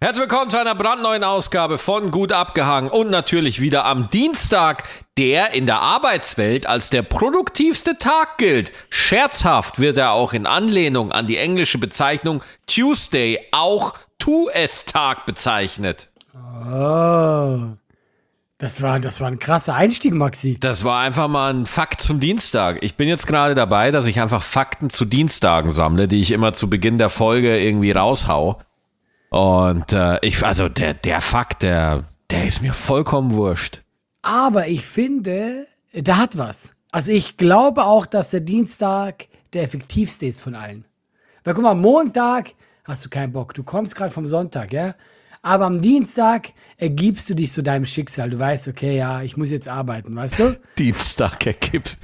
Herzlich willkommen zu einer brandneuen Ausgabe von Gut abgehangen und natürlich wieder am Dienstag, der in der Arbeitswelt als der produktivste Tag gilt. Scherzhaft wird er auch in Anlehnung an die englische Bezeichnung Tuesday auch Tu-es-Tag bezeichnet. Oh. Das war, das war ein krasser Einstieg, Maxi. Das war einfach mal ein Fakt zum Dienstag. Ich bin jetzt gerade dabei, dass ich einfach Fakten zu Dienstagen sammle, die ich immer zu Beginn der Folge irgendwie raushau. Und äh, ich, also der, der Fakt, der, der ist mir vollkommen wurscht. Aber ich finde, da hat was. Also ich glaube auch, dass der Dienstag der effektivste ist von allen. Weil guck mal, Montag hast du keinen Bock. Du kommst gerade vom Sonntag, ja? Aber am Dienstag ergibst du dich so deinem Schicksal. Du weißt, okay, ja, ich muss jetzt arbeiten, weißt du? Dienstag ergibt.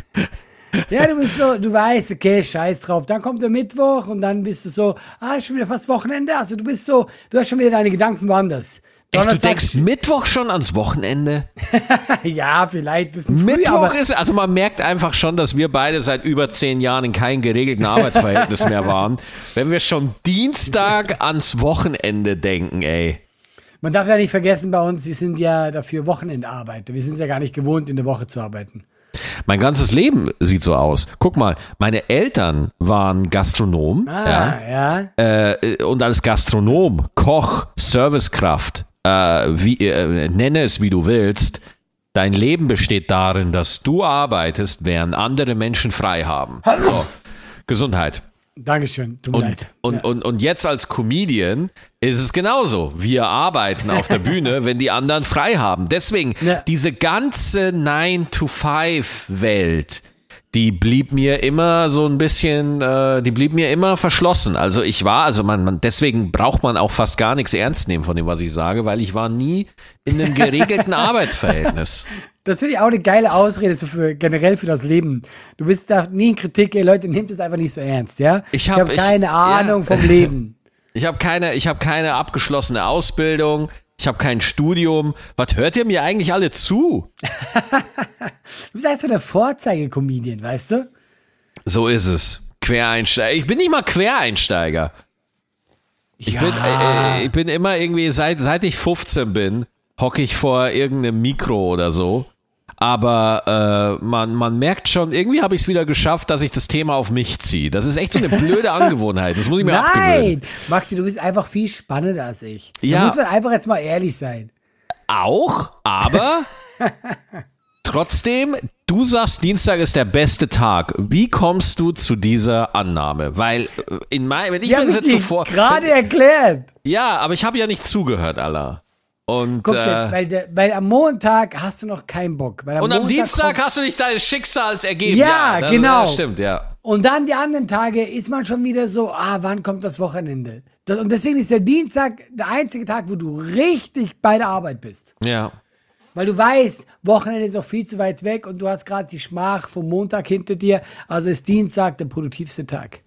Ja, du bist so, du weißt, okay, scheiß drauf. Dann kommt der Mittwoch und dann bist du so, ah, ist schon wieder fast Wochenende. Also du bist so, du hast schon wieder deine Gedanken woanders. Echt, du denkst Mittwoch schon ans Wochenende? ja, vielleicht ein bisschen früh, Mittwoch ist, also man merkt einfach schon, dass wir beide seit über zehn Jahren in keinem geregelten Arbeitsverhältnis mehr waren. Wenn wir schon Dienstag ans Wochenende denken, ey. Man darf ja nicht vergessen bei uns, wir sind ja dafür Wochenendarbeiter. Wir sind es ja gar nicht gewohnt, in der Woche zu arbeiten. Mein ganzes Leben sieht so aus. Guck mal, meine Eltern waren Gastronom. Ah, ja. ja. Äh, und als Gastronom, Koch, Servicekraft, äh, wie, äh, nenne es wie du willst, dein Leben besteht darin, dass du arbeitest, während andere Menschen frei haben. So, Gesundheit. Dankeschön, tut mir Und, leid. und, ja. und, und jetzt als Comedian ist es genauso. Wir arbeiten auf der Bühne, wenn die anderen frei haben. Deswegen, Ja. diese ganze 9-to-5-Welt, die blieb mir immer so ein bisschen, äh, die blieb mir immer verschlossen. Also ich war, also man, man, deswegen braucht man auch fast gar nichts ernst nehmen von dem, was ich sage, weil ich war nie in einem geregelten Arbeitsverhältnis. Das finde ich auch eine geile Ausrede so für generell für das Leben. Du bist da nie in Kritik, ey Leute, nehmt es einfach nicht so ernst, ja? Ich hab- hab ich- keine Ahnung ja. vom Leben. Ich habe keine, ich habe keine abgeschlossene Ausbildung. Ich habe kein Studium. Was hört ihr mir eigentlich alle zu? Du bist einfach so der Vorzeige-Comedian, weißt du? So ist es. Quereinsteiger. Ich bin nicht mal Quereinsteiger. Ich, bin, äh, äh, ich bin immer irgendwie, seit, seit ich 15 bin, hocke ich vor irgendeinem Mikro oder so. Aber äh, man, man merkt schon, irgendwie habe ich es wieder geschafft, dass ich das Thema auf mich ziehe. Das ist echt so eine blöde Angewohnheit. Das muss ich mir abgewöhnen. Nein! Maxi, du bist einfach viel spannender als ich. Ja. Da muss man einfach jetzt mal ehrlich sein. Auch, aber trotzdem, du sagst, Dienstag ist der beste Tag. Wie kommst du zu dieser Annahme? Weil äh, in mein, wenn ich Ich mir das jetzt so vor. gerade erklärt. Ja, aber ich habe ja nicht zugehört, Allah. Und, Guck, äh, weil, der, weil am Montag hast du noch keinen Bock. Weil und am Montag Dienstag hast du nicht dein Schicksals ergeben. Ja, das, genau. Das stimmt, ja. Und dann die anderen Tage ist man schon wieder so, ah, wann kommt das Wochenende? Das, und deswegen ist der Dienstag der einzige Tag, wo du richtig bei der Arbeit bist. Ja. Weil du weißt, Wochenende ist auch viel zu weit weg und du hast gerade die Schmach vom Montag hinter dir. Also ist Dienstag der produktivste Tag.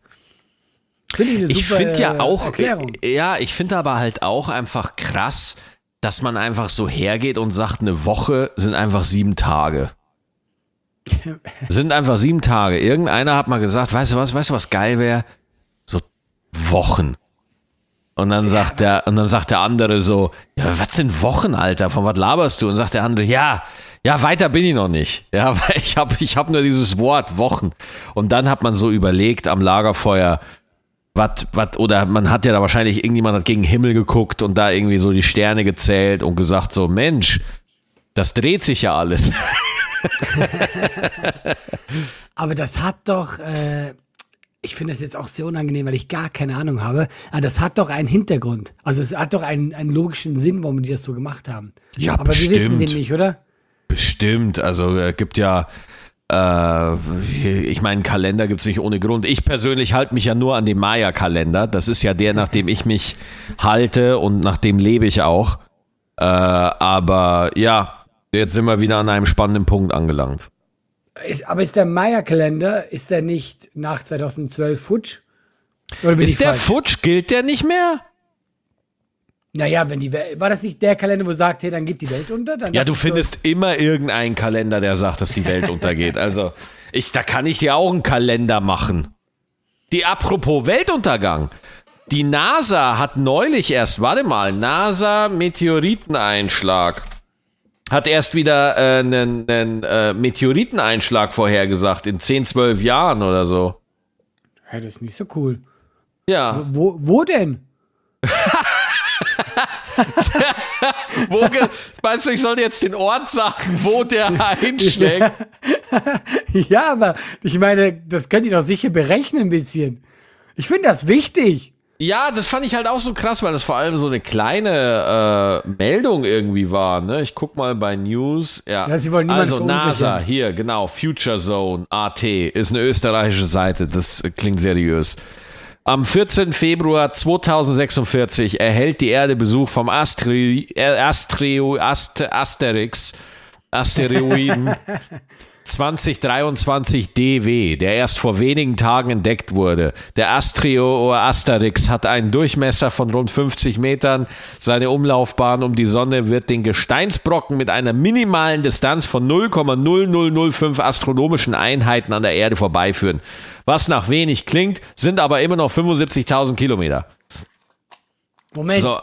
Finde ich eine Ich super finde ja äh, auch, Erklärung. äh, ja, ich finde aber halt auch einfach krass, dass man einfach so hergeht und sagt, eine Woche sind einfach sieben Tage. sind einfach sieben Tage. Irgendeiner hat mal gesagt, weißt du was, weißt du was geil wäre? So Wochen. Und dann sagt der, und dann sagt der andere so, ja, was sind Wochen, Alter? Von was laberst du? Und sagt der andere, ja, ja, weiter bin ich noch nicht. Ja, weil ich habe ich hab nur dieses Wort Wochen. Und dann hat man so überlegt am Lagerfeuer, was, was, oder man hat ja da wahrscheinlich, irgendjemand hat gegen den Himmel geguckt und da irgendwie so die Sterne gezählt und gesagt so, Mensch, das dreht sich ja alles. Aber das hat doch, äh, ich finde das jetzt auch sehr unangenehm, weil ich gar keine Ahnung habe. Aber das hat doch einen Hintergrund. Also es hat doch einen, einen logischen Sinn, warum die das so gemacht haben. Ja, Aber wir wissen bestimmt. den nicht, oder? Bestimmt, also äh, gibt ja, ich meine, Kalender gibt's nicht ohne Grund. Ich persönlich halte mich ja nur an den Maya-Kalender. Das ist ja der, nach dem ich mich halte und nach dem lebe ich auch. Äh, aber ja, jetzt sind wir wieder an einem spannenden Punkt angelangt. Ist, aber ist der Maya-Kalender, ist der nicht nach 2012 futsch? Ist der falsch? futsch? Gilt der nicht mehr? Naja, wenn die Welt, war das nicht der Kalender, wo sagt, hey, dann geht die Welt unter? Ja, du ich so, findest immer irgendeinen Kalender, der sagt, dass die Welt untergeht. Also, ich, da kann ich dir auch einen Kalender machen. Die apropos Weltuntergang. Die NASA hat neulich erst, warte mal, NASA Meteoriteneinschlag. Hat erst wieder äh, einen, einen äh, Meteoriteneinschlag vorhergesagt in 10, 12 Jahren oder so. Ja, das ist nicht so cool. Ja. Wo, wo denn? Wo Meinst du, ich sollte jetzt den Ort sagen, wo der einschlägt? Ja, aber ich meine, das könnt ihr doch sicher berechnen ein bisschen. Ich finde das wichtig. Ja, das fand ich halt auch so krass, weil das vor allem so eine kleine äh, Meldung irgendwie war. Ne? Ich guck mal bei News. Ja, Ja, sie wollen also NASA, hier, genau, Future Zone, AT, ist eine österreichische Seite. Das klingt seriös. Am 14. Februar 2046 erhält die Erde Besuch vom Astri äh, Astreo Ast Asterix Asteroiden 2023 DW, der erst vor wenigen Tagen entdeckt wurde. Der Astrio oder Asterix hat einen Durchmesser von rund 50 Metern. Seine Umlaufbahn um die Sonne wird den Gesteinsbrocken mit einer minimalen Distanz von 0,0005 astronomischen Einheiten an der Erde vorbeiführen. Was nach wenig klingt, sind aber immer noch 75.000 Kilometer. Moment, So,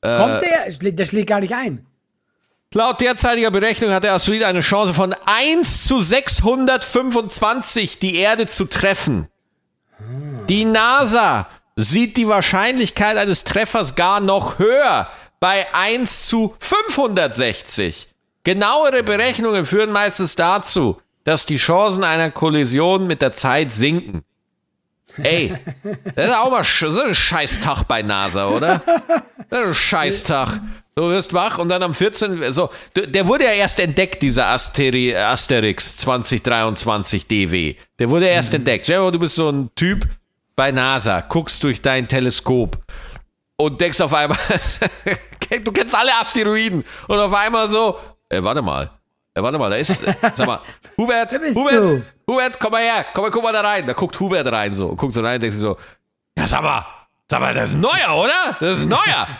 äh, kommt der? Der schlägt gar nicht ein. Laut derzeitiger Berechnung hat der Asteroid eine Chance von 1 zu 625, die Erde zu treffen. Die NASA sieht die Wahrscheinlichkeit eines Treffers gar noch höher, bei 1 zu 560. Genauere Berechnungen führen meistens dazu, dass die Chancen einer Kollision mit der Zeit sinken. Ey, das ist auch mal so ein Scheißtag bei NASA, oder? Das ist ein Scheißtag. Du wirst wach und dann am 14. So, der wurde ja erst entdeckt, dieser Asteri, Asterix 2023 DW. Der wurde erst entdeckt. Stell du bist so ein Typ bei NASA, guckst durch dein Teleskop und denkst auf einmal, du kennst alle Asteroiden und auf einmal so, äh, warte mal. Äh, warte mal, da ist, äh, sag mal, Hubert, Hubert, du. Hubert, komm mal her, komm mal, guck mal da rein. Da guckt Hubert rein so, guckt so rein und denkt sich so, ja, sag mal, sag mal, das ist ein neuer, oder? Das ist ein neuer.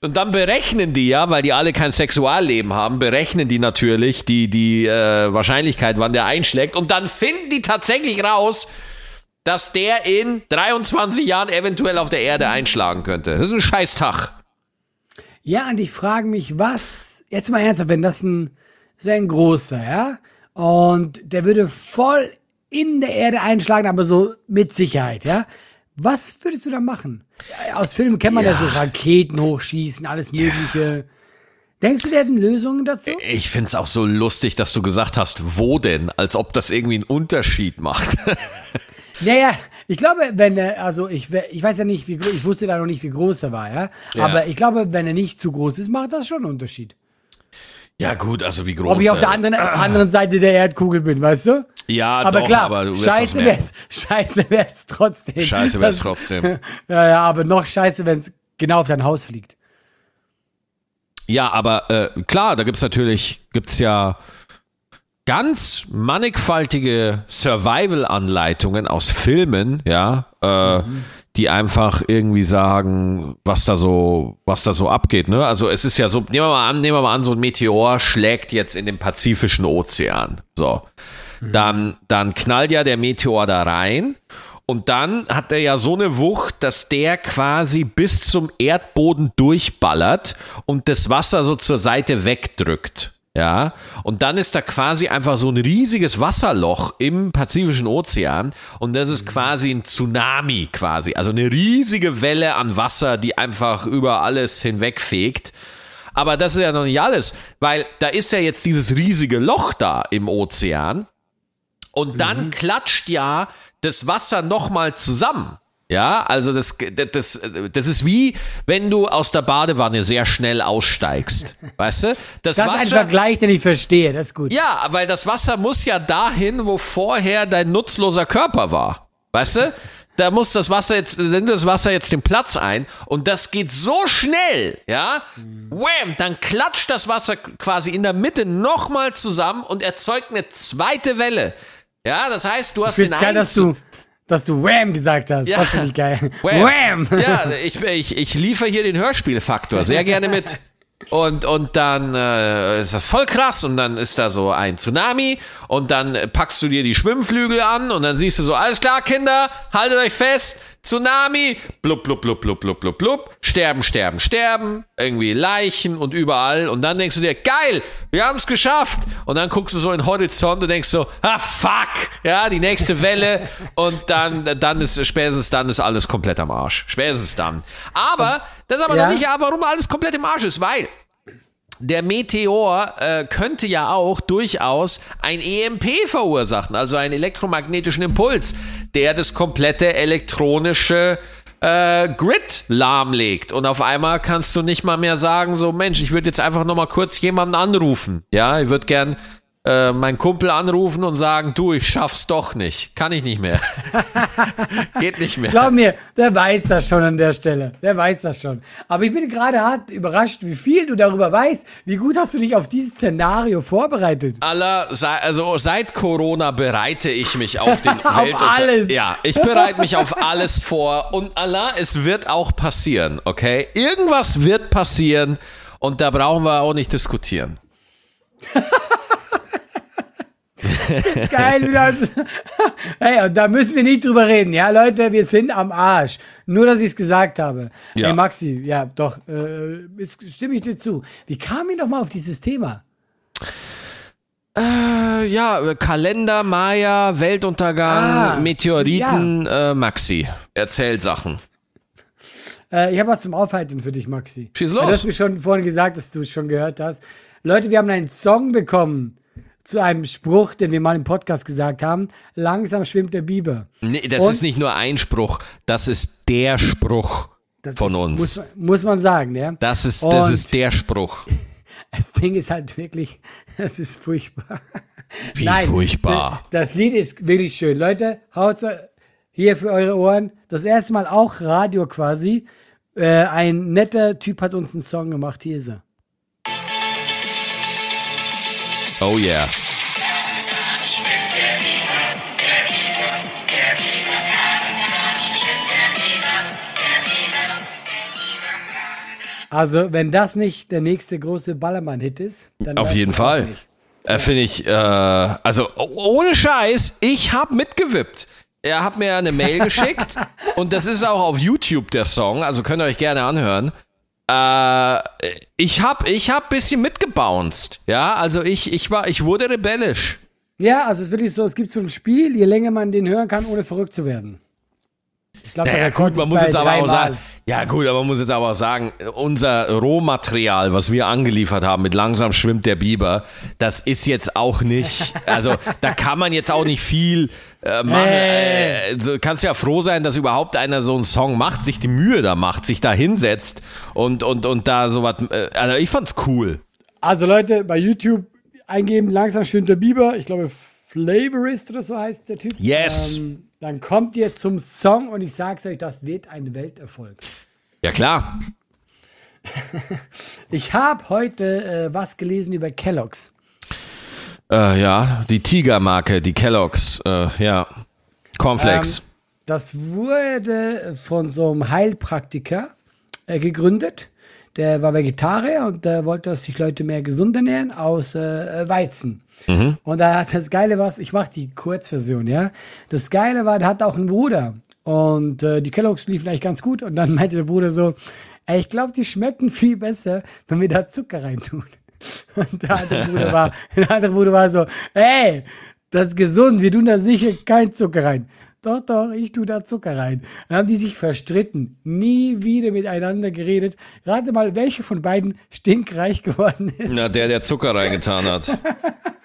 Und dann berechnen die ja, weil die alle kein Sexualleben haben, berechnen die natürlich die, die äh, Wahrscheinlichkeit, wann der einschlägt. Und dann finden die tatsächlich raus, dass der in 23 Jahren eventuell auf der Erde einschlagen könnte. Das ist ein Scheißtag. Ja, und ich frage mich, was, jetzt mal ernsthaft, wenn das ein, das wäre ein großer, ja? Und der würde voll in der Erde einschlagen, aber so mit Sicherheit, ja? Was würdest du da machen? Ja, Aus Filmen kennt man ja, Ja. so Raketen hochschießen, alles Mögliche. Denkst du, wir hätten Lösungen dazu? Ich find's auch so lustig, dass du gesagt hast, wo denn? Als ob das irgendwie einen Unterschied macht. Naja, ich glaube, wenn er, also ich, ich weiß ja nicht, wie ich wusste da noch nicht, wie groß er war, ja? Ja. Aber ich glaube, wenn er nicht zu groß ist, macht das schon einen Unterschied. Ja gut, also wie groß. Ob ich auf der äh, anderen, anderen Seite der Erdkugel bin, weißt du? Ja, aber doch, klar, aber du wirst scheiße wär's, scheiße wär's trotzdem. Scheiße wär's trotzdem. Ja, ja, aber noch scheiße, wenn's genau auf dein Haus fliegt. Ja, aber äh, klar, da gibt's natürlich, gibt's ja ganz mannigfaltige Survival-Anleitungen aus Filmen, ja, äh, die einfach irgendwie sagen, was da so, was da so abgeht. Ne? Also es ist ja so, nehmen wir mal an, nehmen wir mal an, so ein Meteor schlägt jetzt in den Pazifischen Ozean. So. Dann, dann knallt ja der Meteor da rein und dann hat er ja so eine Wucht, dass der quasi bis zum Erdboden durchballert und das Wasser so zur Seite wegdrückt. Ja, und dann ist da quasi einfach so ein riesiges Wasserloch im Pazifischen Ozean und das ist quasi ein Tsunami quasi, also eine riesige Welle an Wasser, die einfach über alles hinwegfegt. Aber das ist ja noch nicht alles, weil da ist ja jetzt dieses riesige Loch da im Ozean und dann klatscht ja das Wasser nochmal zusammen. Ja, also das, das, das ist wie, wenn du aus der Badewanne sehr schnell aussteigst. Weißt du? Das, Das ist ein Vergleich, den ich verstehe, das ist gut. ja, weil das Wasser muss ja dahin, wo vorher dein nutzloser Körper war. Weißt du? Da muss das Wasser jetzt, nimmt das Wasser jetzt den Platz ein und das geht so schnell, ja? Wham, dann klatscht das Wasser quasi in der Mitte nochmal zusammen und erzeugt eine zweite Welle. Ja, das heißt, du hast Ich den geil, dass Einzug- du, dass du Wham gesagt hast. Ja. Das finde ich geil. Wham. Ja, ich, ich, ich liefere hier den Hörspielfaktor sehr gerne mit. Und, und dann äh, ist das voll krass und dann ist da so ein Tsunami und dann packst du dir die Schwimmflügel an und dann siehst du so, alles klar, Kinder, haltet euch fest, Tsunami, blub, blub, blub, blub, blub, blub, blub, sterben, sterben, sterben, irgendwie Leichen und überall. Und dann denkst du dir, geil, wir haben es geschafft. Und dann guckst du so in den Horizont und denkst so, ah, fuck, ja, die nächste Welle. Und dann, dann ist, spätestens dann ist alles komplett am Arsch. Spätestens dann. Aber, das ist aber Ja. noch nicht, warum alles komplett im Arsch ist, weil der Meteor äh, könnte ja auch durchaus ein EMP verursachen, also einen elektromagnetischen Impuls, der das komplette elektronische äh, Grid lahmlegt. Und auf einmal kannst du nicht mal mehr sagen, so Mensch, ich würde jetzt einfach noch mal kurz jemanden anrufen. Ja, ich würde gern äh, meinen Kumpel anrufen und sagen, du, ich schaff's doch nicht. Kann ich nicht mehr. Geht nicht mehr. Glaub mir, der weiß das schon an der Stelle. Der weiß das schon. Aber ich bin gerade hart überrascht, wie viel du darüber weißt. Wie gut hast du dich auf dieses Szenario vorbereitet? Allah, sei- also seit Corona bereite ich mich auf den Auf Weltunter- alles. Ja, ich bereite mich auf alles vor und Allah, es wird auch passieren, okay? Irgendwas wird passieren und da brauchen wir auch nicht diskutieren. Geil, wie das. Hey, und da müssen wir nicht drüber reden. Ja, Leute, wir sind am Arsch. Nur, dass ich es gesagt habe. Ja. Hey, Maxi, ja, doch, äh, ist, stimme ich dir zu. Wie kam ich noch mal auf dieses Thema? Äh, ja, Kalender, Maya, Weltuntergang, Ah, Meteoriten, äh, Maxi. Erzählt Sachen. Äh, ich habe was zum Aufhalten für dich, Maxi. Schieß Du los. hast mir schon vorhin gesagt, dass du es schon gehört hast. Leute, wir haben einen Song bekommen zu einem Spruch, den wir mal im Podcast gesagt haben. Langsam schwimmt der Biber. Nee, das Und? ist nicht nur ein Spruch, das ist der Spruch von ist, uns. Muss, man- muss man sagen, ja. das ist, das Und- ist der Spruch. Das Ding ist halt wirklich, das ist furchtbar. Wie furchtbar. Das Lied ist wirklich schön. Leute, haut's hier für eure Ohren. Das erste Mal auch Radio quasi. Äh, ein netter Typ hat uns einen Song gemacht. Hier ist er. Oh yeah. Also, wenn das nicht der nächste große Ballermann-Hit ist, dann Auf jeden Fall. Äh, Finde ich, äh, also o- ohne Scheiß, ich hab mitgewippt. Er hat mir eine Mail geschickt und das ist auch auf YouTube der Song, also könnt ihr euch gerne anhören. Äh, ich hab, ich hab bisschen mitgebounced, ja, also ich, ich war, ich wurde rebellisch. Ja, also es ist wirklich so, es gibt so ein Spiel, je länger man den hören kann, ohne verrückt zu werden. Ich glaube, Naja, gut, man muss jetzt aber auch sagen, ja gut, aber man muss jetzt aber auch sagen, unser Rohmaterial, was wir angeliefert haben mit langsam schwimmt der Biber, das ist jetzt auch nicht, also da kann man jetzt auch nicht viel äh, machen. Hey. Äh, kannst ja froh sein, dass überhaupt einer so einen Song macht, sich die Mühe da macht, sich da hinsetzt und, und, und da sowas, äh, also ich fand's cool. Also Leute, bei YouTube eingeben, langsam schwimmt der Biber. Ich glaube, Flavorist oder so heißt der Typ. Yes. Ähm, dann kommt ihr zum Song und ich sag's euch, das wird ein Welterfolg. Ja klar. Ich habe heute äh, was gelesen über Kellogg's. Äh, ja, die Tigermarke, die Kellogg's, äh, ja. Cornflakes. Ähm, das wurde von so einem Heilpraktiker äh, gegründet. Der war Vegetarier und der wollte, dass sich Leute mehr gesund ernähren aus äh, Weizen. Und da hat das Geile was, ich mache die Kurzversion, ja. Das Geile war, der hat auch einen Bruder. Und äh, die Kelloggs liefen eigentlich ganz gut. Und dann meinte der Bruder so, ey, ich glaube, die schmecken viel besser, wenn wir da Zucker reintun. Und der andere Bruder war, der andere Bruder war so, ey, das ist gesund, wir tun da sicher kein Zucker rein. Doch, doch, ich tue da Zucker rein. Dann haben die sich verstritten, nie wieder miteinander geredet. Rate mal, welche von beiden stinkreich geworden ist. Na, der, der Zucker reingetan hat.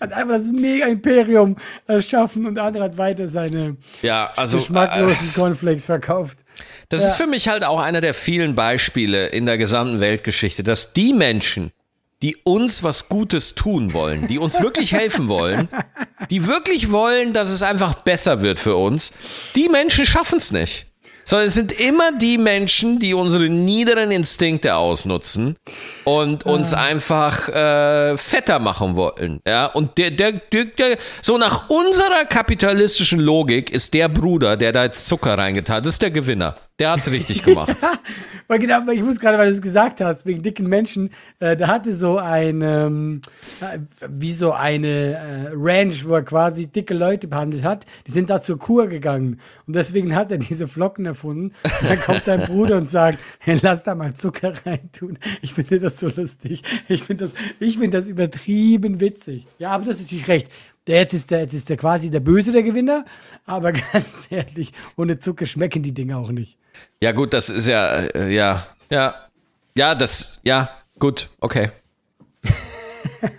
Hat einfach das Mega-Imperium erschaffen und der andere hat weiter seine Ja, also. Äh, geschmacklosen Cornflakes verkauft. Das ist für mich halt auch einer der vielen Beispiele in der gesamten Weltgeschichte, dass die Menschen, die uns was Gutes tun wollen, die uns wirklich helfen wollen, die wirklich wollen, dass es einfach besser wird für uns, die Menschen schaffen es nicht. Sondern es sind immer die Menschen, die unsere niederen Instinkte ausnutzen und uns einfach äh, fetter machen wollen. Ja, und der, der, der, der, so nach unserer kapitalistischen Logik ist der Bruder, der da jetzt Zucker reingetan hat, ist der Gewinner. Der hat's richtig gemacht. Weil genau, ich muss gerade, weil du es gesagt hast, wegen dicken Menschen, äh, da hatte so ein, ähm, äh, wie so eine äh, Ranch, wo er quasi dicke Leute behandelt hat, die sind da zur Kur gegangen. Und deswegen hat er diese Flocken erfunden. Und dann kommt sein Bruder und sagt, hey, lass da mal Zucker reintun. Ich finde das so lustig. Ich finde das, ich finde das übertrieben witzig. Ja, aber das ist natürlich recht. Der jetzt ist der, jetzt ist der quasi der Böse der Gewinner. Aber ganz ehrlich, ohne Zucker schmecken die Dinge auch nicht. Ja, gut, das ist ja, äh, ja, ja, ja, das, ja, gut, okay.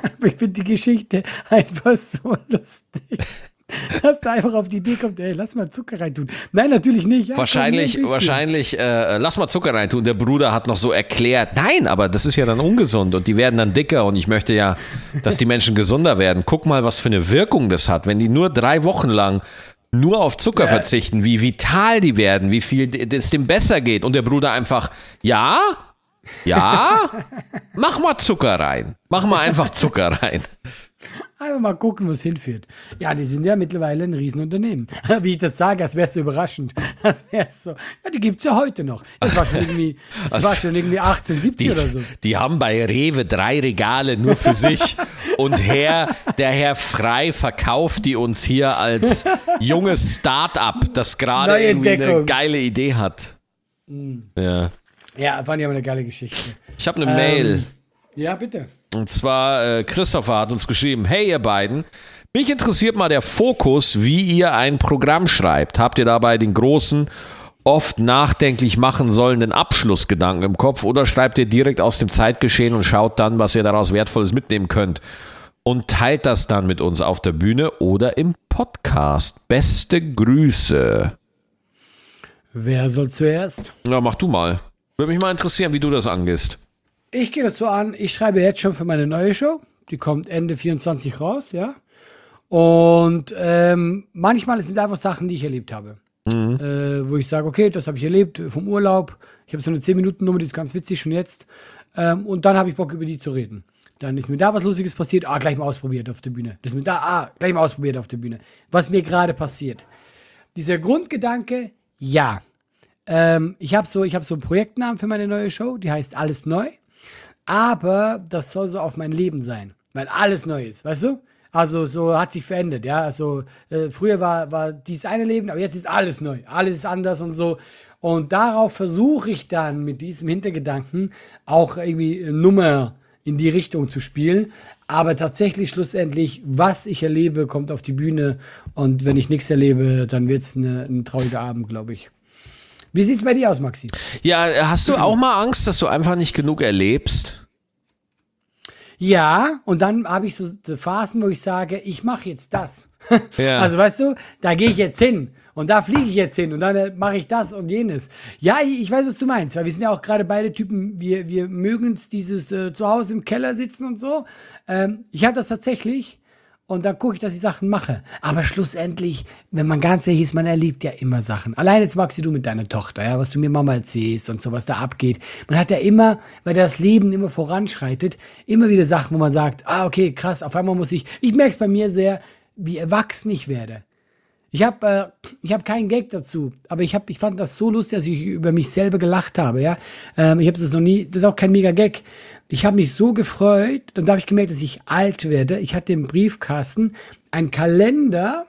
Aber ich finde die Geschichte einfach so lustig. Dass da einfach auf die Idee kommt, ey, lass mal Zucker reintun. Nein, natürlich nicht. Ja, wahrscheinlich, wahrscheinlich, äh, lass mal Zucker reintun. Der Bruder hat noch so erklärt, nein, aber das ist ja dann ungesund und die werden dann dicker und ich möchte ja, dass die Menschen gesunder werden. Guck mal, was für eine Wirkung das hat, wenn die nur drei Wochen lang nur auf Zucker Ja. verzichten, wie vital die werden, wie viel es dem besser geht und der Bruder einfach, ja, ja, mach mal Zucker rein. Mach mal einfach Zucker rein. Einfach mal gucken, wo es hinführt. Ja, die sind ja mittlerweile ein Riesenunternehmen. Wie ich das sage, als wäre es so überraschend. Das wäre so. Ja, die gibt's ja heute noch. Das war schon irgendwie, das Also, war schon irgendwie 1870 Die, oder so. die haben bei Rewe drei Regale nur für sich. Und Herr, der Herr Frei verkauft die uns hier als junges Start-up, das gerade irgendwie eine geile Idee hat. Ja. Ja, fand ich aber eine geile Geschichte. Ich habe eine Mail. Ähm, ja, bitte. Und zwar, äh, Christopher hat uns geschrieben, hey ihr beiden, mich interessiert mal der Fokus, wie ihr ein Programm schreibt. Habt ihr dabei den großen, oft nachdenklich machen sollenden Abschlussgedanken im Kopf oder schreibt ihr direkt aus dem Zeitgeschehen und schaut dann, was ihr daraus Wertvolles mitnehmen könnt? Und teilt das dann mit uns auf der Bühne oder im Podcast. Beste Grüße. Wer soll zuerst? Ja, mach du mal. Würde mich mal interessieren, wie du das angehst. Ich gehe das so an, ich schreibe jetzt schon für meine neue Show. Die kommt Ende 24 raus, ja. Und ähm, manchmal sind es einfach Sachen, die ich erlebt habe. Äh, wo ich sage, okay, das habe ich erlebt vom Urlaub. Ich habe so eine 10-Minuten-Nummer, die ist ganz witzig schon jetzt. Ähm, und dann habe ich Bock, über die zu reden. Dann ist mir da was Lustiges passiert, ah, gleich mal ausprobiert auf der Bühne. Das ist mir da, ah, gleich mal ausprobiert auf der Bühne. Was mir gerade passiert. Dieser Grundgedanke, ja. Ähm, ich habe so, ich habe so einen Projektnamen für meine neue Show, die heißt Alles Neu. Aber das soll so auf mein Leben sein, weil alles neu ist, weißt du? Also so hat sich verändert, ja. Also äh, früher war, war dieses eine Leben, aber jetzt ist alles neu, alles ist anders und so. Und darauf versuche ich dann mit diesem Hintergedanken auch irgendwie Nummer in die Richtung zu spielen. Aber tatsächlich schlussendlich, was ich erlebe, kommt auf die Bühne. Und wenn ich nichts erlebe, dann wird es ein trauriger Abend, glaube ich. Wie sieht's bei dir aus, Maxi? Ja, hast du auch mal Angst, dass du einfach nicht genug erlebst? Ja, und dann habe ich so Phasen, wo ich sage, ich mache jetzt das. Ja. Also weißt du, da gehe ich jetzt hin und da fliege ich jetzt hin und dann äh, mache ich das und jenes. Ja, ich, ich weiß, was du meinst, weil wir sind ja auch gerade beide Typen, wir, wir mögen es dieses äh, zu Hause im Keller sitzen und so. Ähm, ich habe das tatsächlich und dann gucke ich, dass ich Sachen mache. Aber schlussendlich, wenn man ganz ehrlich ist, man erlebt ja immer Sachen. Allein jetzt magst du mit deiner Tochter, ja, was du mir Mama erzählst und so, was da abgeht. Man hat ja immer, weil das Leben immer voranschreitet, immer wieder Sachen, wo man sagt, ah, okay, krass, auf einmal muss ich, ich merke es bei mir sehr, wie erwachsen ich werde. Ich habe äh, hab keinen Gag dazu, aber ich, hab, ich fand das so lustig, dass ich über mich selber gelacht habe. Ja, ähm, Ich habe das noch nie, das ist auch kein mega Gag. Ich habe mich so gefreut, dann habe ich gemerkt, dass ich alt werde. Ich hatte im Briefkasten einen Kalender,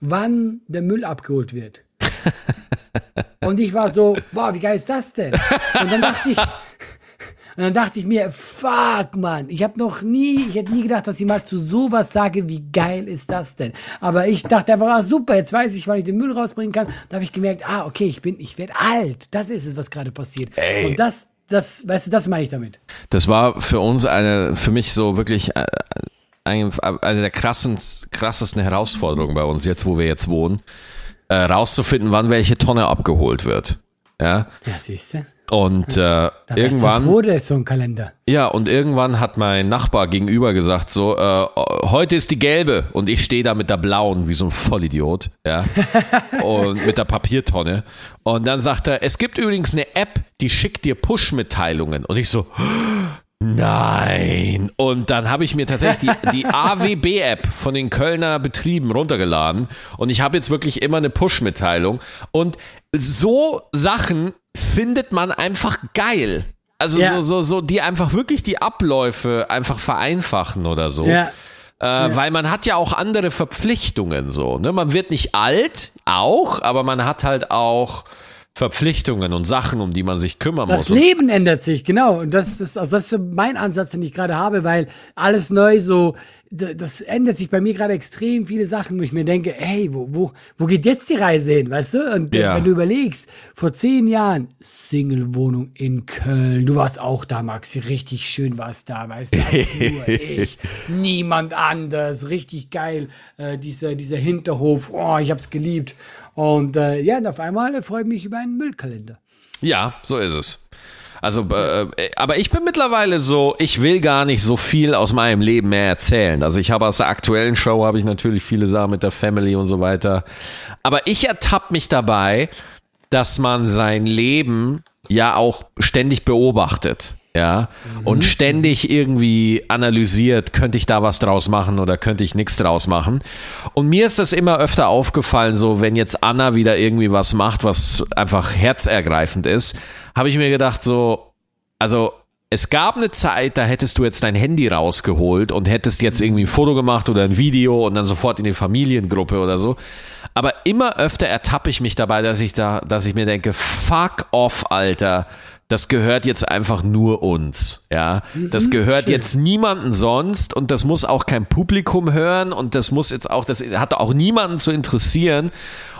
wann der Müll abgeholt wird. Und ich war so, wow, wie geil ist das denn? Und dann dachte ich, und dann dachte ich mir, fuck, Mann, ich habe noch nie, ich hätte nie gedacht, dass ich mal zu sowas sage, wie geil ist das denn? Aber ich dachte einfach, ah, super, jetzt weiß ich, wann ich den Müll rausbringen kann. Da habe ich gemerkt, ah, okay, ich bin, ich werde alt. Das ist es, was gerade passiert. Ey. Und das, das, weißt du, das meine ich damit. Das war für uns eine, für mich so wirklich äh, ein, eine der krassen, krassesten Herausforderungen bei uns, jetzt wo wir jetzt wohnen, äh, rauszufinden, wann welche Tonne abgeholt wird. Ja. Ja, siehst du? Und äh, Da irgendwann. Froh, da ist so ein Kalender. Ja, und irgendwann hat mein Nachbar gegenüber gesagt, so, äh, heute ist die gelbe und ich stehe da mit der blauen, wie so ein Vollidiot, ja, und mit der Papiertonne. Und dann sagt er, es gibt übrigens eine App, die schickt dir Push-Mitteilungen. Und ich so, Nein. Und dann habe ich mir tatsächlich die, die AWB-App von den Kölner Betrieben runtergeladen. Und ich habe jetzt wirklich immer eine Push-Mitteilung. Und so Sachen findet man einfach geil. Also Ja. so, so, so, die einfach wirklich die Abläufe einfach vereinfachen oder so. Ja. Äh, Weil man hat ja auch andere Verpflichtungen so. Ne? Man wird nicht alt, auch, aber man hat halt auch Verpflichtungen und Sachen, um die man sich kümmern Das muss. Und- Leben ändert sich, genau. Und das ist, also das ist mein Ansatz, den ich gerade habe, weil alles neu so, das ändert sich bei mir gerade extrem viele Sachen, wo ich mir denke, hey, wo, wo, wo geht jetzt die Reise hin, weißt du? Und Ja. wenn du überlegst, vor zehn Jahren, Single-Wohnung in Köln, du warst auch da, Maxi, richtig schön warst da, weißt du? Nur ich, niemand anders, richtig geil, äh, dieser, dieser Hinterhof, oh, ich hab's geliebt. Und äh, ja, und auf einmal freue ich mich über einen Müllkalender. Ja, so ist es. Also, äh, äh, aber ich bin mittlerweile so, ich will gar nicht so viel aus meinem Leben mehr erzählen. Also ich habe aus der aktuellen Show habe ich natürlich viele Sachen mit der Family und so weiter. Aber ich ertappe mich dabei, dass man sein Leben ja auch ständig beobachtet. Ja, und ständig irgendwie analysiert, könnte ich da was draus machen oder könnte ich nichts draus machen. Und mir ist das immer öfter aufgefallen, so wenn jetzt Anna wieder irgendwie was macht, was einfach herzergreifend ist, habe ich mir gedacht, so, also es gab eine Zeit, da hättest du jetzt dein Handy rausgeholt und hättest jetzt irgendwie ein Foto gemacht oder ein Video und dann sofort in die Familiengruppe oder so. Aber immer öfter ertappe ich mich dabei, dass ich da, dass ich mir denke, fuck off, Alter. Das gehört jetzt einfach nur uns, ja. Das gehört schön. jetzt niemanden sonst und das muss auch kein Publikum hören und das muss jetzt auch, das hat auch niemanden zu interessieren.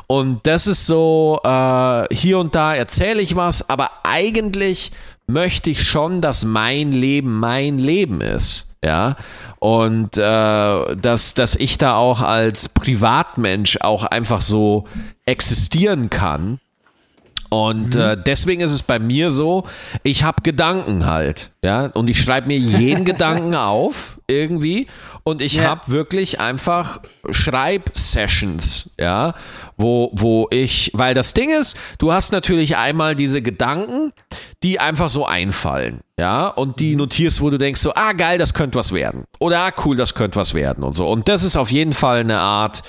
Und das ist so, äh, hier und da erzähle ich was, aber eigentlich möchte ich schon, dass mein Leben mein Leben ist. Ja, und äh, dass, dass ich da auch als Privatmensch auch einfach so existieren kann. Und äh, deswegen ist es bei mir so, ich habe Gedanken halt, ja, und ich schreibe mir jeden Gedanken auf irgendwie. Und ich Ja. habe wirklich einfach Schreibsessions, ja, wo wo ich, weil das Ding ist, du hast natürlich einmal diese Gedanken, die einfach so einfallen, ja, und die notierst, wo du denkst so, ah geil, das könnte was werden. Oder ah cool, das könnte was werden und so. Und das ist auf jeden Fall eine Art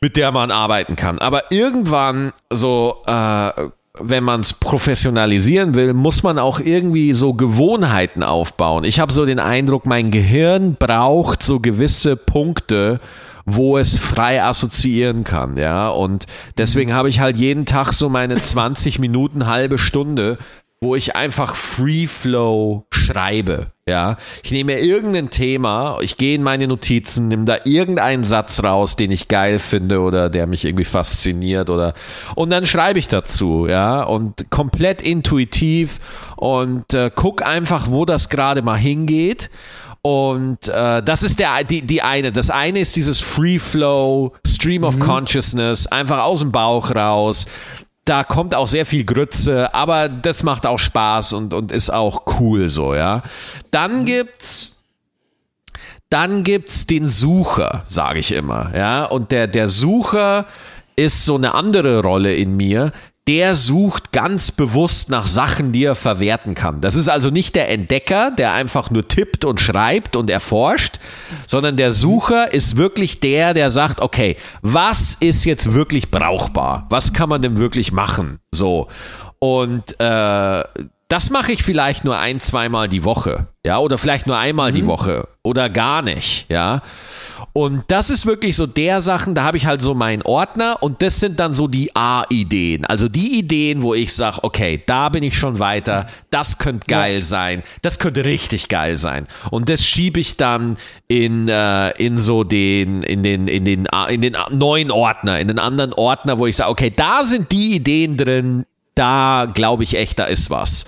mit der man arbeiten kann. Aber irgendwann, so, äh, wenn man es professionalisieren will, muss man auch irgendwie so Gewohnheiten aufbauen. Ich habe so den Eindruck, mein Gehirn braucht so gewisse Punkte, wo es frei assoziieren kann, ja. Und deswegen habe ich halt jeden Tag so meine 20 Minuten, halbe Stunde, wo ich einfach Free Flow schreibe. Ja, ich nehme mir irgendein Thema, ich gehe in meine Notizen, nehme da irgendeinen Satz raus, den ich geil finde oder der mich irgendwie fasziniert oder und dann schreibe ich dazu, ja, und komplett intuitiv und äh, guck einfach, wo das gerade mal hingeht. Und äh, das ist der, die, die eine. Das eine ist dieses Free Flow, Stream of Consciousness, einfach aus dem Bauch raus da kommt auch sehr viel Grütze, aber das macht auch Spaß und, und ist auch cool so, ja. Dann gibt's dann gibt's den Sucher, sage ich immer, ja. Und der, der Sucher ist so eine andere Rolle in mir. Der sucht ganz bewusst nach Sachen, die er verwerten kann. Das ist also nicht der Entdecker, der einfach nur tippt und schreibt und erforscht, sondern der Sucher ist wirklich der, der sagt, okay, was ist jetzt wirklich brauchbar? Was kann man denn wirklich machen? So. Und äh, das mache ich vielleicht nur ein, zweimal die Woche, ja, oder vielleicht nur einmal die Woche oder gar nicht, ja. Und das ist wirklich so der Sachen, da habe ich halt so meinen Ordner und das sind dann so die A-Ideen. Also die Ideen, wo ich sage, okay, da bin ich schon weiter, das könnte geil sein, das könnte richtig geil sein. Und das schiebe ich dann in, äh, in so den, in den, in den, in den neuen Ordner, in den anderen Ordner, wo ich sage, okay, da sind die Ideen drin, da glaube ich echt, da ist was.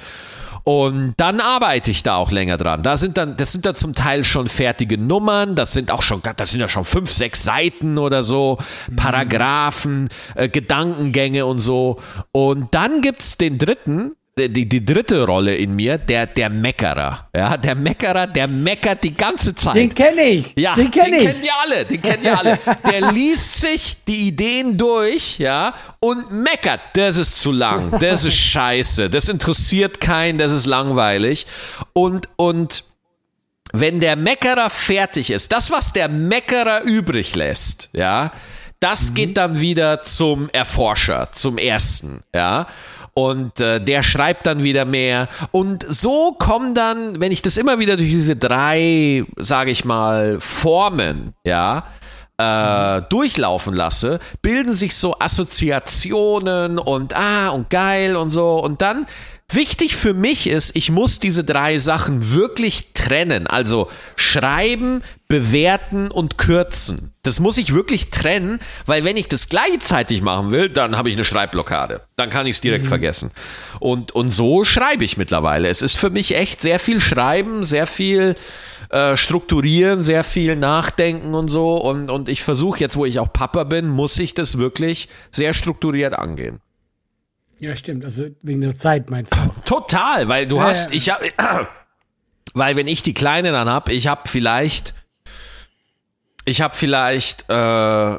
Und dann arbeite ich da auch länger dran. Da sind dann, das sind dann zum Teil schon fertige Nummern, das sind auch schon, das sind ja schon fünf, sechs Seiten oder so, Paragraphen, äh, Gedankengänge und so. Und dann gibt's den dritten, die, die dritte Rolle in mir, der, der Meckerer. Ja, der Meckerer, der meckert die ganze Zeit. Den kenne ich. Ja, den kenne ich. kennt ihr alle, den kennt ihr alle. Der liest sich die Ideen durch, ja, und meckert, das ist zu lang, das ist scheiße, das interessiert keinen, das ist langweilig. Und, und wenn der Meckerer fertig ist, das, was der Meckerer übrig lässt, ja, das geht dann wieder zum Erforscher, zum ersten, ja. Und äh, der schreibt dann wieder mehr. Und so kommen dann, wenn ich das immer wieder durch diese drei, sage ich mal, Formen, ja, äh, durchlaufen lasse, bilden sich so Assoziationen und ah und geil und so. Und dann Wichtig für mich ist, ich muss diese drei Sachen wirklich trennen. Also schreiben, bewerten und kürzen. Das muss ich wirklich trennen, weil wenn ich das gleichzeitig machen will, dann habe ich eine Schreibblockade. Dann kann ich es direkt mhm. vergessen. Und, und so schreibe ich mittlerweile. Es ist für mich echt sehr viel Schreiben, sehr viel äh, Strukturieren, sehr viel Nachdenken und so. Und, und ich versuche jetzt, wo ich auch Papa bin, muss ich das wirklich sehr strukturiert angehen. Ja, stimmt. Also wegen der Zeit meinst du? Total, weil du Ja, hast, ich hab, weil wenn ich die Kleine dann hab, ich hab vielleicht, ich hab vielleicht, äh,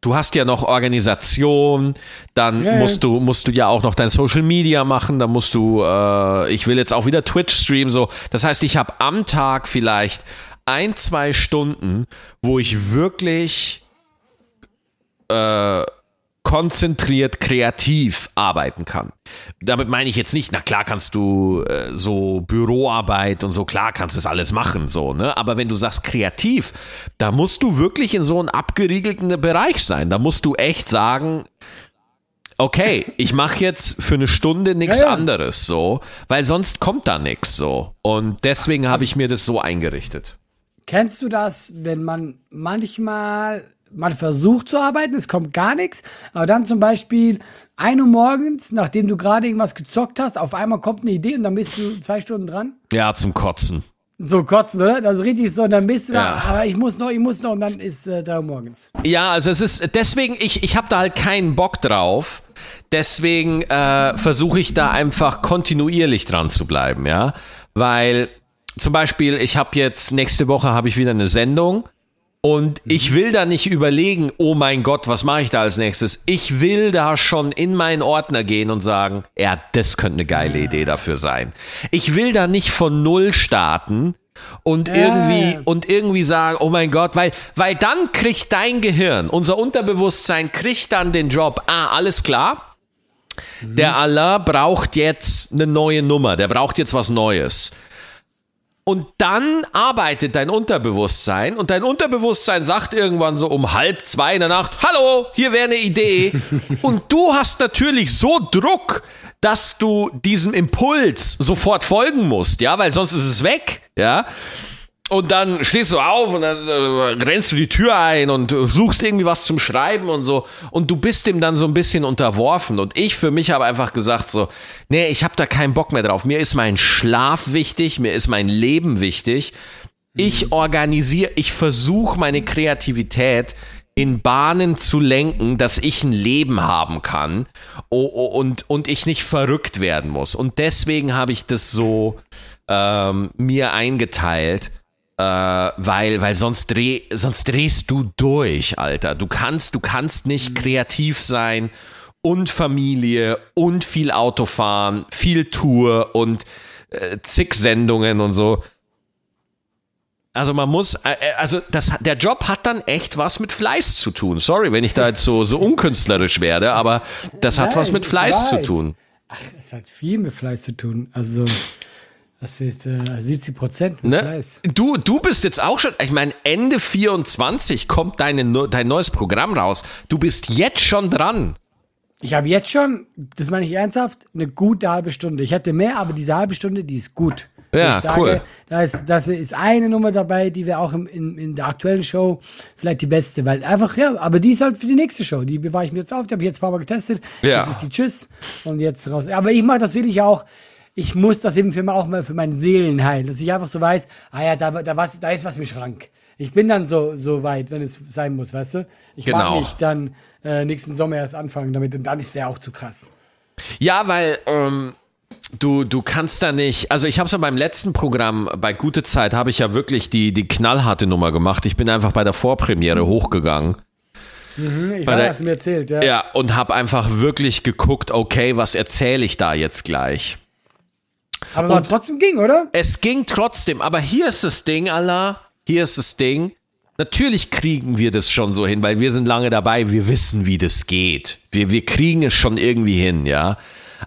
du hast ja noch Organisation, dann ja. musst du, musst du ja auch noch dein Social Media machen, dann musst du, äh, ich will jetzt auch wieder Twitch streamen, so. Das heißt, ich habe am Tag vielleicht ein, zwei Stunden, wo ich wirklich äh, konzentriert kreativ arbeiten kann. Damit meine ich jetzt nicht, na klar kannst du äh, so Büroarbeit und so, klar kannst du das alles machen, so, ne? Aber wenn du sagst kreativ, da musst du wirklich in so einem abgeriegelten Bereich sein. Da musst du echt sagen, okay, ich mache jetzt für eine Stunde nichts Ja, ja. anderes, so, weil sonst kommt da nichts, so. Und deswegen habe ich mir das so eingerichtet. Kennst du das, wenn man manchmal, man versucht zu arbeiten, es kommt gar nichts, aber dann zum Beispiel 1 Uhr morgens, nachdem du gerade irgendwas gezockt hast, auf einmal kommt eine Idee und dann bist du zwei Stunden dran? Ja, zum Kotzen. So kotzen, oder? Das ist richtig so, und dann bist du Ja. da, aber ich muss noch, ich muss noch, und dann ist äh, 3 Uhr morgens. Ja, also es ist deswegen, ich, ich habe da halt keinen Bock drauf. Deswegen äh, versuche ich da einfach kontinuierlich dran zu bleiben, ja. Weil zum Beispiel, ich habe jetzt nächste Woche habe ich wieder eine Sendung und ich will da nicht überlegen, oh mein Gott, was mache ich da als nächstes? Ich will da schon in meinen Ordner gehen und sagen, ja, das könnte eine geile Idee dafür sein. Ich will da nicht von null starten und irgendwie und irgendwie sagen, oh mein Gott, weil weil dann kriegt dein Gehirn, unser Unterbewusstsein kriegt dann den Job. Ah, alles klar. Der Allah braucht jetzt eine neue Nummer, der braucht jetzt was Neues. Und dann arbeitet dein Unterbewusstsein und dein Unterbewusstsein sagt irgendwann so um halb zwei in der Nacht, hallo, hier wäre eine Idee. und du hast natürlich so Druck, dass du diesem Impuls sofort folgen musst, ja, weil sonst ist es weg, ja. Und dann stehst du auf und dann äh, rennst du die Tür ein und suchst irgendwie was zum Schreiben und so. Und du bist dem dann so ein bisschen unterworfen. Und ich für mich habe einfach gesagt so, nee, ich habe da keinen Bock mehr drauf. Mir ist mein Schlaf wichtig, mir ist mein Leben wichtig. Ich organisiere, ich versuche meine Kreativität in Bahnen zu lenken, dass ich ein Leben haben kann und, und ich nicht verrückt werden muss. Und deswegen habe ich das so ähm, mir eingeteilt, äh, weil, weil sonst, dreh, sonst drehst du durch, Alter. Du kannst, du kannst nicht kreativ sein und Familie und viel Autofahren, viel Tour und äh, zig Sendungen und so. Also man muss, äh, äh, also das, der Job hat dann echt was mit Fleiß zu tun. Sorry, wenn ich da jetzt so, so unkünstlerisch werde, aber das hat Nein, was mit Fleiß zu tun. Ach, es hat viel mit Fleiß zu tun. Also, das ist äh, 70 Prozent Ne? Du, du bist jetzt auch schon, ich meine, Ende 24 kommt deine, dein neues Programm raus. Du bist jetzt schon dran. Ich habe jetzt schon, das meine ich ernsthaft, eine gute halbe Stunde. Ich hätte mehr, aber diese halbe Stunde, die ist gut. Ja, ich sage, cool. Da ist, das ist eine Nummer dabei, die wir auch im, in, in der aktuellen Show vielleicht die beste, weil einfach, ja, aber die ist halt für die nächste Show. Die bewahre ich mir jetzt auf, die habe ich jetzt ein paar Mal getestet. Ja. Jetzt ist die Tschüss und jetzt raus. Aber ich mache das wirklich auch. Ich muss das eben für, mich auch mal für meinen Seelenheil, dass ich einfach so weiß, ah ja, da, da, was, da ist was im Schrank. Ich bin dann so, so weit, wenn es sein muss, weißt du? Ich Genau. mag nicht dann äh, nächsten Sommer erst anfangen damit und dann ist wäre auch zu krass. Ja, weil ähm, du, du kannst da nicht, also ich habe es ja beim letzten Programm, bei Gute Zeit, habe ich ja wirklich die, die knallharte Nummer gemacht. Ich bin einfach bei der Vorpremiere hochgegangen. Mhm, ich weiß, der- hast du mir erzählt, ja. Ja, und habe einfach wirklich geguckt, okay, was erzähle ich da jetzt gleich? Aber war trotzdem ging, oder? Es ging trotzdem, aber hier ist das Ding, Allah, hier ist das Ding. Natürlich kriegen wir das schon so hin, weil wir sind lange dabei, wir wissen, wie das geht. Wir, wir kriegen es schon irgendwie hin, ja.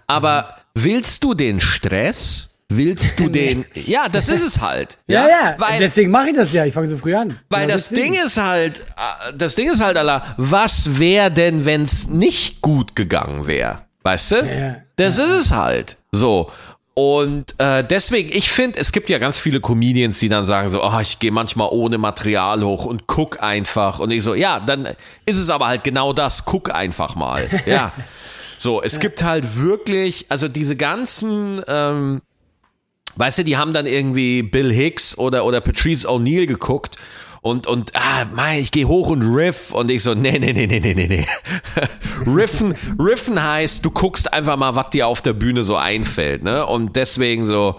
Aber willst du den Stress? Willst du den. Ja, das ist es halt. Ja, ja. Weil, deswegen mache ich das ja. Ich fange so früh an. weil Genau das deswegen. Ding ist halt, äh, das Ding ist halt, Allah, was wäre denn, wenn es nicht gut gegangen wäre? Weißt du? Ja, Das ist es halt. So. Und äh, deswegen, ich finde, es gibt ja ganz viele Comedians, die dann sagen so, oh, ich gehe manchmal ohne Material hoch und guck einfach. Und ich so, ja, dann ist es aber halt genau das, guck einfach mal. Ja. So, es gibt halt wirklich, also diese ganzen, ähm, weißt du, die haben dann irgendwie Bill Hicks oder, oder Patrice O'Neill geguckt und, und, ah, mein, ich gehe hoch und riff und ich so, nee, nee, nee, nee, nee, nee, nee. Riffen, riffen heißt, du guckst einfach mal, was dir auf der Bühne so einfällt, ne? Und deswegen so,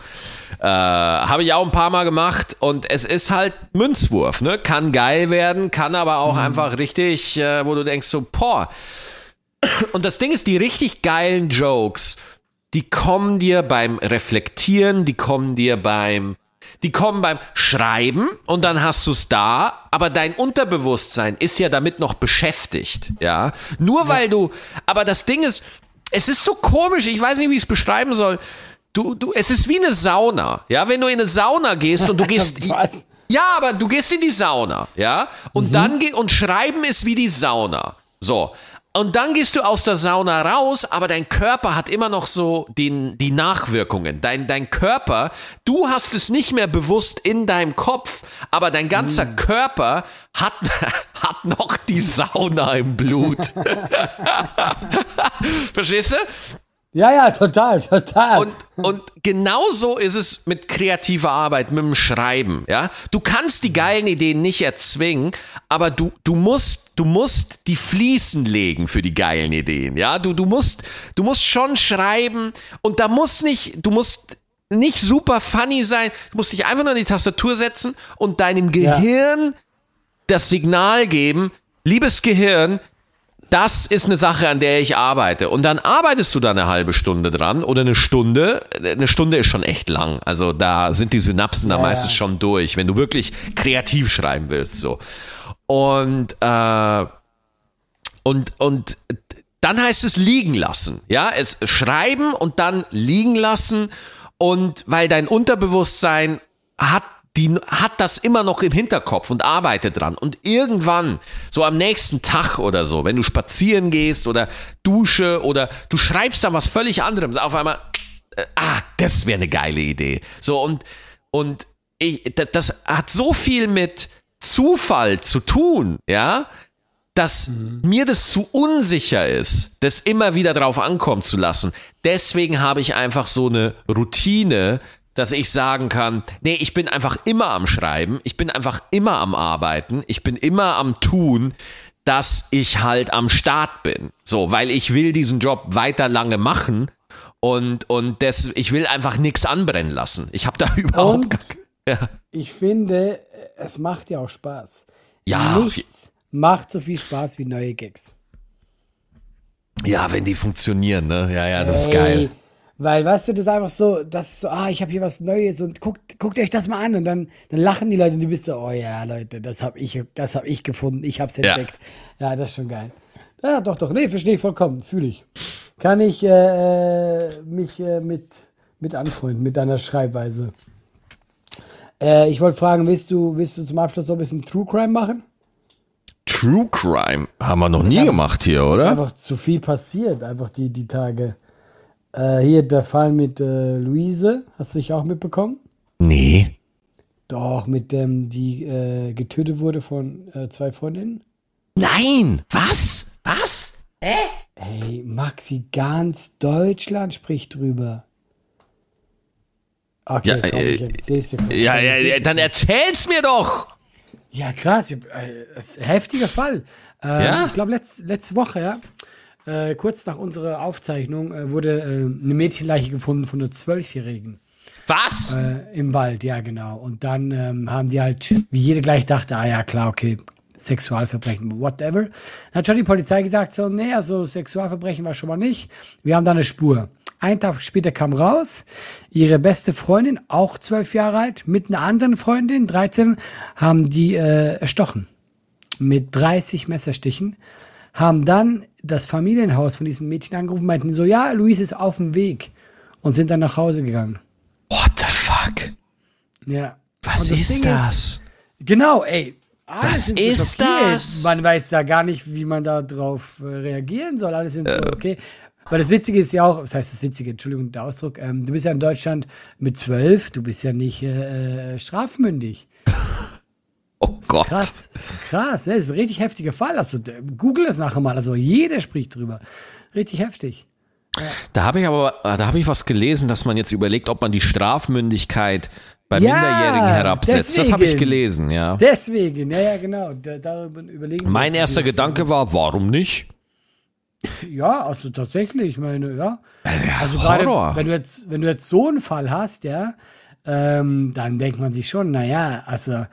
äh, habe ich auch ein paar Mal gemacht und es ist halt Münzwurf, ne? Kann geil werden, kann aber auch einfach richtig, äh, wo du denkst so, boah. Und das Ding ist, die richtig geilen Jokes, die kommen dir beim Reflektieren, die kommen dir beim, die kommen beim Schreiben und dann hast du es da, aber dein Unterbewusstsein ist ja damit noch beschäftigt, ja. Nur weil du, aber das Ding ist, es ist so komisch, ich weiß nicht, wie ich es beschreiben soll. Du, du, es ist wie eine Sauna, ja. Wenn du in eine Sauna gehst und du gehst, Was? ja, aber du gehst in die Sauna, ja? Und dann ge und schreiben ist wie die Sauna. So. Und dann gehst du aus der Sauna raus, aber dein Körper hat immer noch so den, die Nachwirkungen. Dein, dein Körper, du hast es nicht mehr bewusst in deinem Kopf, aber dein ganzer Körper hat, hat noch die Sauna im Blut. Verstehst du? Ja, ja, total, total. Und, und genauso ist es mit kreativer Arbeit, mit dem Schreiben, ja. Du kannst die geilen Ideen nicht erzwingen, aber du, du musst, du musst die Fliesen legen für die geilen Ideen, ja. Du, du musst, du musst schon schreiben und da muss nicht, du musst nicht super funny sein, du musst dich einfach nur an die Tastatur setzen und deinem Gehirn das Signal geben, liebes Gehirn, das ist eine Sache, an der ich arbeite. Und dann arbeitest du da eine halbe Stunde dran oder eine Stunde. Eine Stunde ist schon echt lang. Also da sind die Synapsen da Ja, meistens ja. schon durch, wenn du wirklich kreativ schreiben willst. So. Und, äh, und, und dann heißt es liegen lassen. Ja, es schreiben und dann liegen lassen. Und weil dein Unterbewusstsein hat die hat das immer noch im Hinterkopf und arbeitet dran. Und irgendwann, so am nächsten Tag oder so, wenn du spazieren gehst oder dusche oder du schreibst dann was völlig anderem, auf einmal, äh, ah, das wäre eine geile Idee. So und, und ich, das, das hat so viel mit Zufall zu tun, ja, dass mir das zu unsicher ist, das immer wieder drauf ankommen zu lassen. Deswegen habe ich einfach so eine Routine, dass ich sagen kann, nee, ich bin einfach immer am Schreiben, ich bin einfach immer am Arbeiten, ich bin immer am Tun, dass ich halt am Start bin. So, weil ich will diesen Job weiter lange machen und, und das, ich will einfach nichts anbrennen lassen. Ich habe da überhaupt Und? gar, ja. ich finde, es macht ja auch Spaß. Ja, Nichts macht so viel Spaß wie neue Gags. ja, wenn die funktionieren, ne? Ja, ja, das ist Ey, geil. Weil, weißt du, das ist einfach so, das ist so, ah, ich habe hier was Neues und guckt, guckt euch das mal an und dann, dann lachen die Leute und du bist so, oh ja, Leute, das habe ich, das habe ich gefunden, ich habe es Ja. entdeckt. Ja. das ist schon geil. Ja, doch, doch, nee, verstehe ich vollkommen, fühle ich. Kann ich äh, mich äh, mit, mit anfreunden, mit deiner Schreibweise. Äh, ich wollte fragen, willst du, willst du zum Abschluss noch ein bisschen True Crime machen? True Crime haben wir noch nie einfach- gemacht hier, Ist oder? einfach zu viel passiert, einfach die, die Tage. Äh, hier der Fall mit äh, Luise, hast du dich auch mitbekommen? Nee. Doch, mit dem, die äh, getötet wurde von äh, zwei Freundinnen. Nein! Was? Was? Ey, Maxi, ganz Deutschland spricht drüber. Okay, Ja, komm, ich erzähl's dir kurz. Ja, Komm, ja, ja, dann erzähl's mir doch! Ja, krass. Äh, das ist ein heftiger Fall. Ähm, Ja? Ich glaube, letz, letzte Woche, ja. Äh, kurz nach unserer Aufzeichnung äh, wurde äh, eine Mädchenleiche gefunden von einer Zwölfjährigen. Was? Äh, Im Wald, ja, genau. Und dann ähm, haben die halt, wie jede gleich dachte, ah ja, klar, okay, Sexualverbrechen, whatever. Dann hat schon die Polizei gesagt, so, nee, also Sexualverbrechen war schon mal nicht. Wir haben da eine Spur. Ein Tag später kam raus, ihre beste Freundin, auch zwölf Jahre alt, mit einer anderen Freundin, 13, haben die äh, erstochen. Mit 30 Messerstichen. Haben dann das Familienhaus von diesem Mädchen angerufen, meinten so, ja, Luis ist auf dem Weg. Und sind dann nach Hause gegangen. What the fuck? Ja. Was das ist Ding das? Genau, ey. Alle Was so ist schockiert. das? Man weiß ja gar nicht, wie man da drauf äh, reagieren soll. Alle sind so, okay. Weil das Witzige ist ja auch, was heißt das Witzige, Entschuldigung der Ausdruck, ähm, du bist ja in Deutschland mit zwölf, du bist ja nicht äh, äh, strafmündig. Oh Gott. Krass, das ist krass, das ist ein richtig heftiger Fall. Also, google das nachher mal, also jeder spricht drüber. Richtig heftig. Da habe ich aber, da habe ich was gelesen, dass man jetzt überlegt, ob man die Strafmündigkeit bei Ja, Minderjährigen herabsetzt. Das habe ich deswegen. gelesen, ja. Deswegen, ja, ja, genau. Da, darüber überlegen Mein erster Gedanke war, warum nicht? Ja, also tatsächlich, ich meine, ja. Also, ja, Also gerade, wenn du jetzt, wenn du jetzt so einen Fall hast, ja, ähm, dann denkt man sich schon, naja, also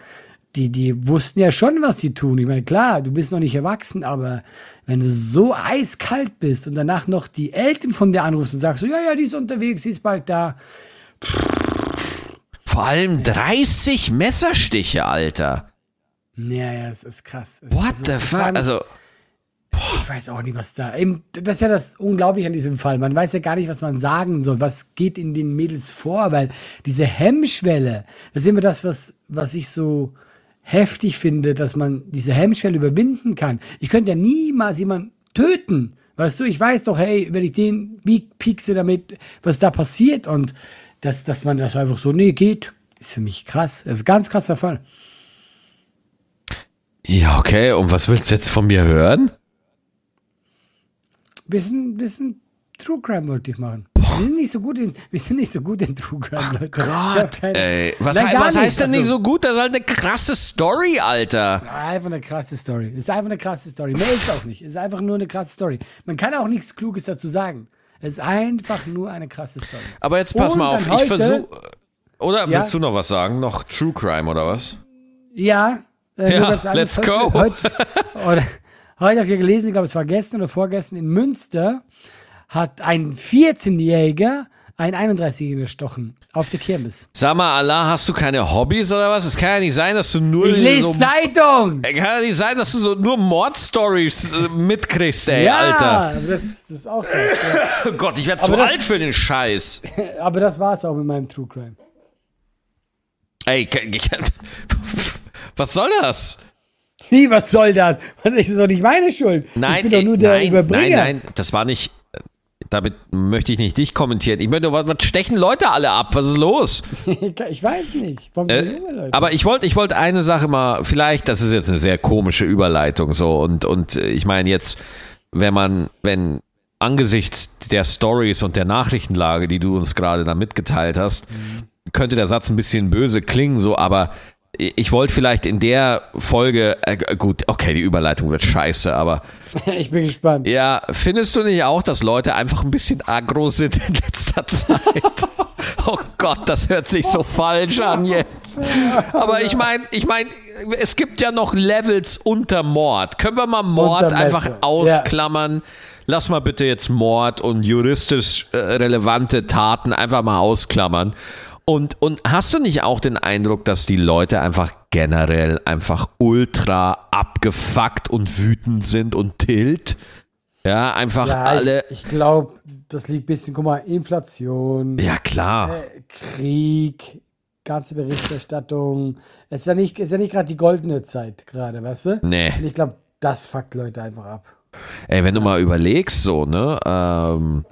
die, die wussten ja schon, was sie tun. Ich meine, klar, du bist noch nicht erwachsen, aber wenn du so eiskalt bist und danach noch die Eltern von dir anrufst und sagst so, ja, ja, die ist unterwegs, sie ist bald da. Vor allem 30 Messerstiche, Alter. Ja, ja, es ist krass. Es What ist the vor fuck? Also, Ich weiß auch nicht, was da. Eben, das ist ja das Unglaubliche an diesem Fall. Man weiß ja gar nicht, was man sagen soll. Was geht in den Mädels vor? Weil diese Hemmschwelle, das ist immer das, was, was ich so heftig finde, dass man diese Hemmschwelle überwinden kann. Ich könnte ja niemals jemanden töten. Weißt du, ich weiß doch, hey, wenn ich den piekse damit, was da passiert und dass, dass man das einfach so, nee, geht, ist für mich krass. Das ist ein ganz krasser Fall. ja, okay. Und was willst du jetzt von mir hören? Bisschen, bisschen True Crime wollte ich machen. Wir sind nicht so gut in, wir sind nicht so gut in True Crime, Leute. Ich hab keine- Ey, was, Nein, was heißt denn Also, nicht so gut? Das ist halt eine krasse Story, Alter. Einfach eine krasse Story. Ist einfach eine krasse Story. Mehr ist auch nicht. Ist einfach nur eine krasse Story. Man kann auch nichts Kluges dazu sagen. Es ist einfach nur eine krasse Story. Aber jetzt pass Und mal auf, ich heute- versuche. Oder Ja. willst du noch was sagen? Noch True Crime oder was? Ja, äh, Ja, let's go. Heute, heute, heute habe ich gelesen, ich glaube, es war gestern oder vorgestern in Münster, hat ein 14-Jähriger einen 31-Jährigen erstochen. Auf der Kirmes. Sag mal, Allah, hast du keine Hobbys oder was? Es kann ja nicht sein, dass du nur Ich lese so. Zeitung! Kann ja nicht sein, dass du so nur Mordstories äh, mitkriegst, ey, ja, Alter. Das, das ist auch krass. Oh Gott, ich werde zu das- alt für den Scheiß. ja. Aber das war's auch mit meinem True Crime. Ey, was soll das? Wie, was soll das? Das ist doch nicht meine Schuld. Nein, ich bin doch nur der nein, Überbringer. nein, nein, das war nicht. Damit möchte ich nicht dich kommentieren. Ich möchte, was, was stechen Leute alle ab? Was ist los? ich weiß nicht. Warum Äh, junge Leute? aber ich wollte, ich wollte eine Sache mal, vielleicht, das ist jetzt eine sehr komische Überleitung so und und äh, ich meine jetzt, wenn man, wenn angesichts der Stories und der Nachrichtenlage, die du uns gerade da mitgeteilt hast, könnte der Satz ein bisschen böse klingen, so, aber ich wollte vielleicht in der Folge, äh, gut, okay, die Überleitung wird scheiße, aber ich bin gespannt. ja, findest du nicht auch, dass Leute einfach ein bisschen aggro sind in letzter Zeit? oh Gott, das hört sich so falsch an jetzt. Aber ich meine, ich meine, es gibt ja noch Levels unter Mord. Können wir mal Mord einfach ausklammern? Lass mal bitte jetzt Mord und juristisch äh, relevante Taten einfach mal ausklammern. Und, und hast du nicht auch den Eindruck, dass die Leute einfach generell einfach ultra abgefuckt und wütend sind und tilt? Ja, einfach Ja, alle. Ich, ich glaube, das liegt ein bisschen, guck mal, Inflation, Ja, klar. Krieg, ganze Berichterstattung. Es ist ja nicht, ist ja nicht gerade die goldene Zeit gerade, weißt du? Nee. Und ich glaube, das fuckt Leute einfach ab. Ey, wenn du mal überlegst, so, ne, ähm,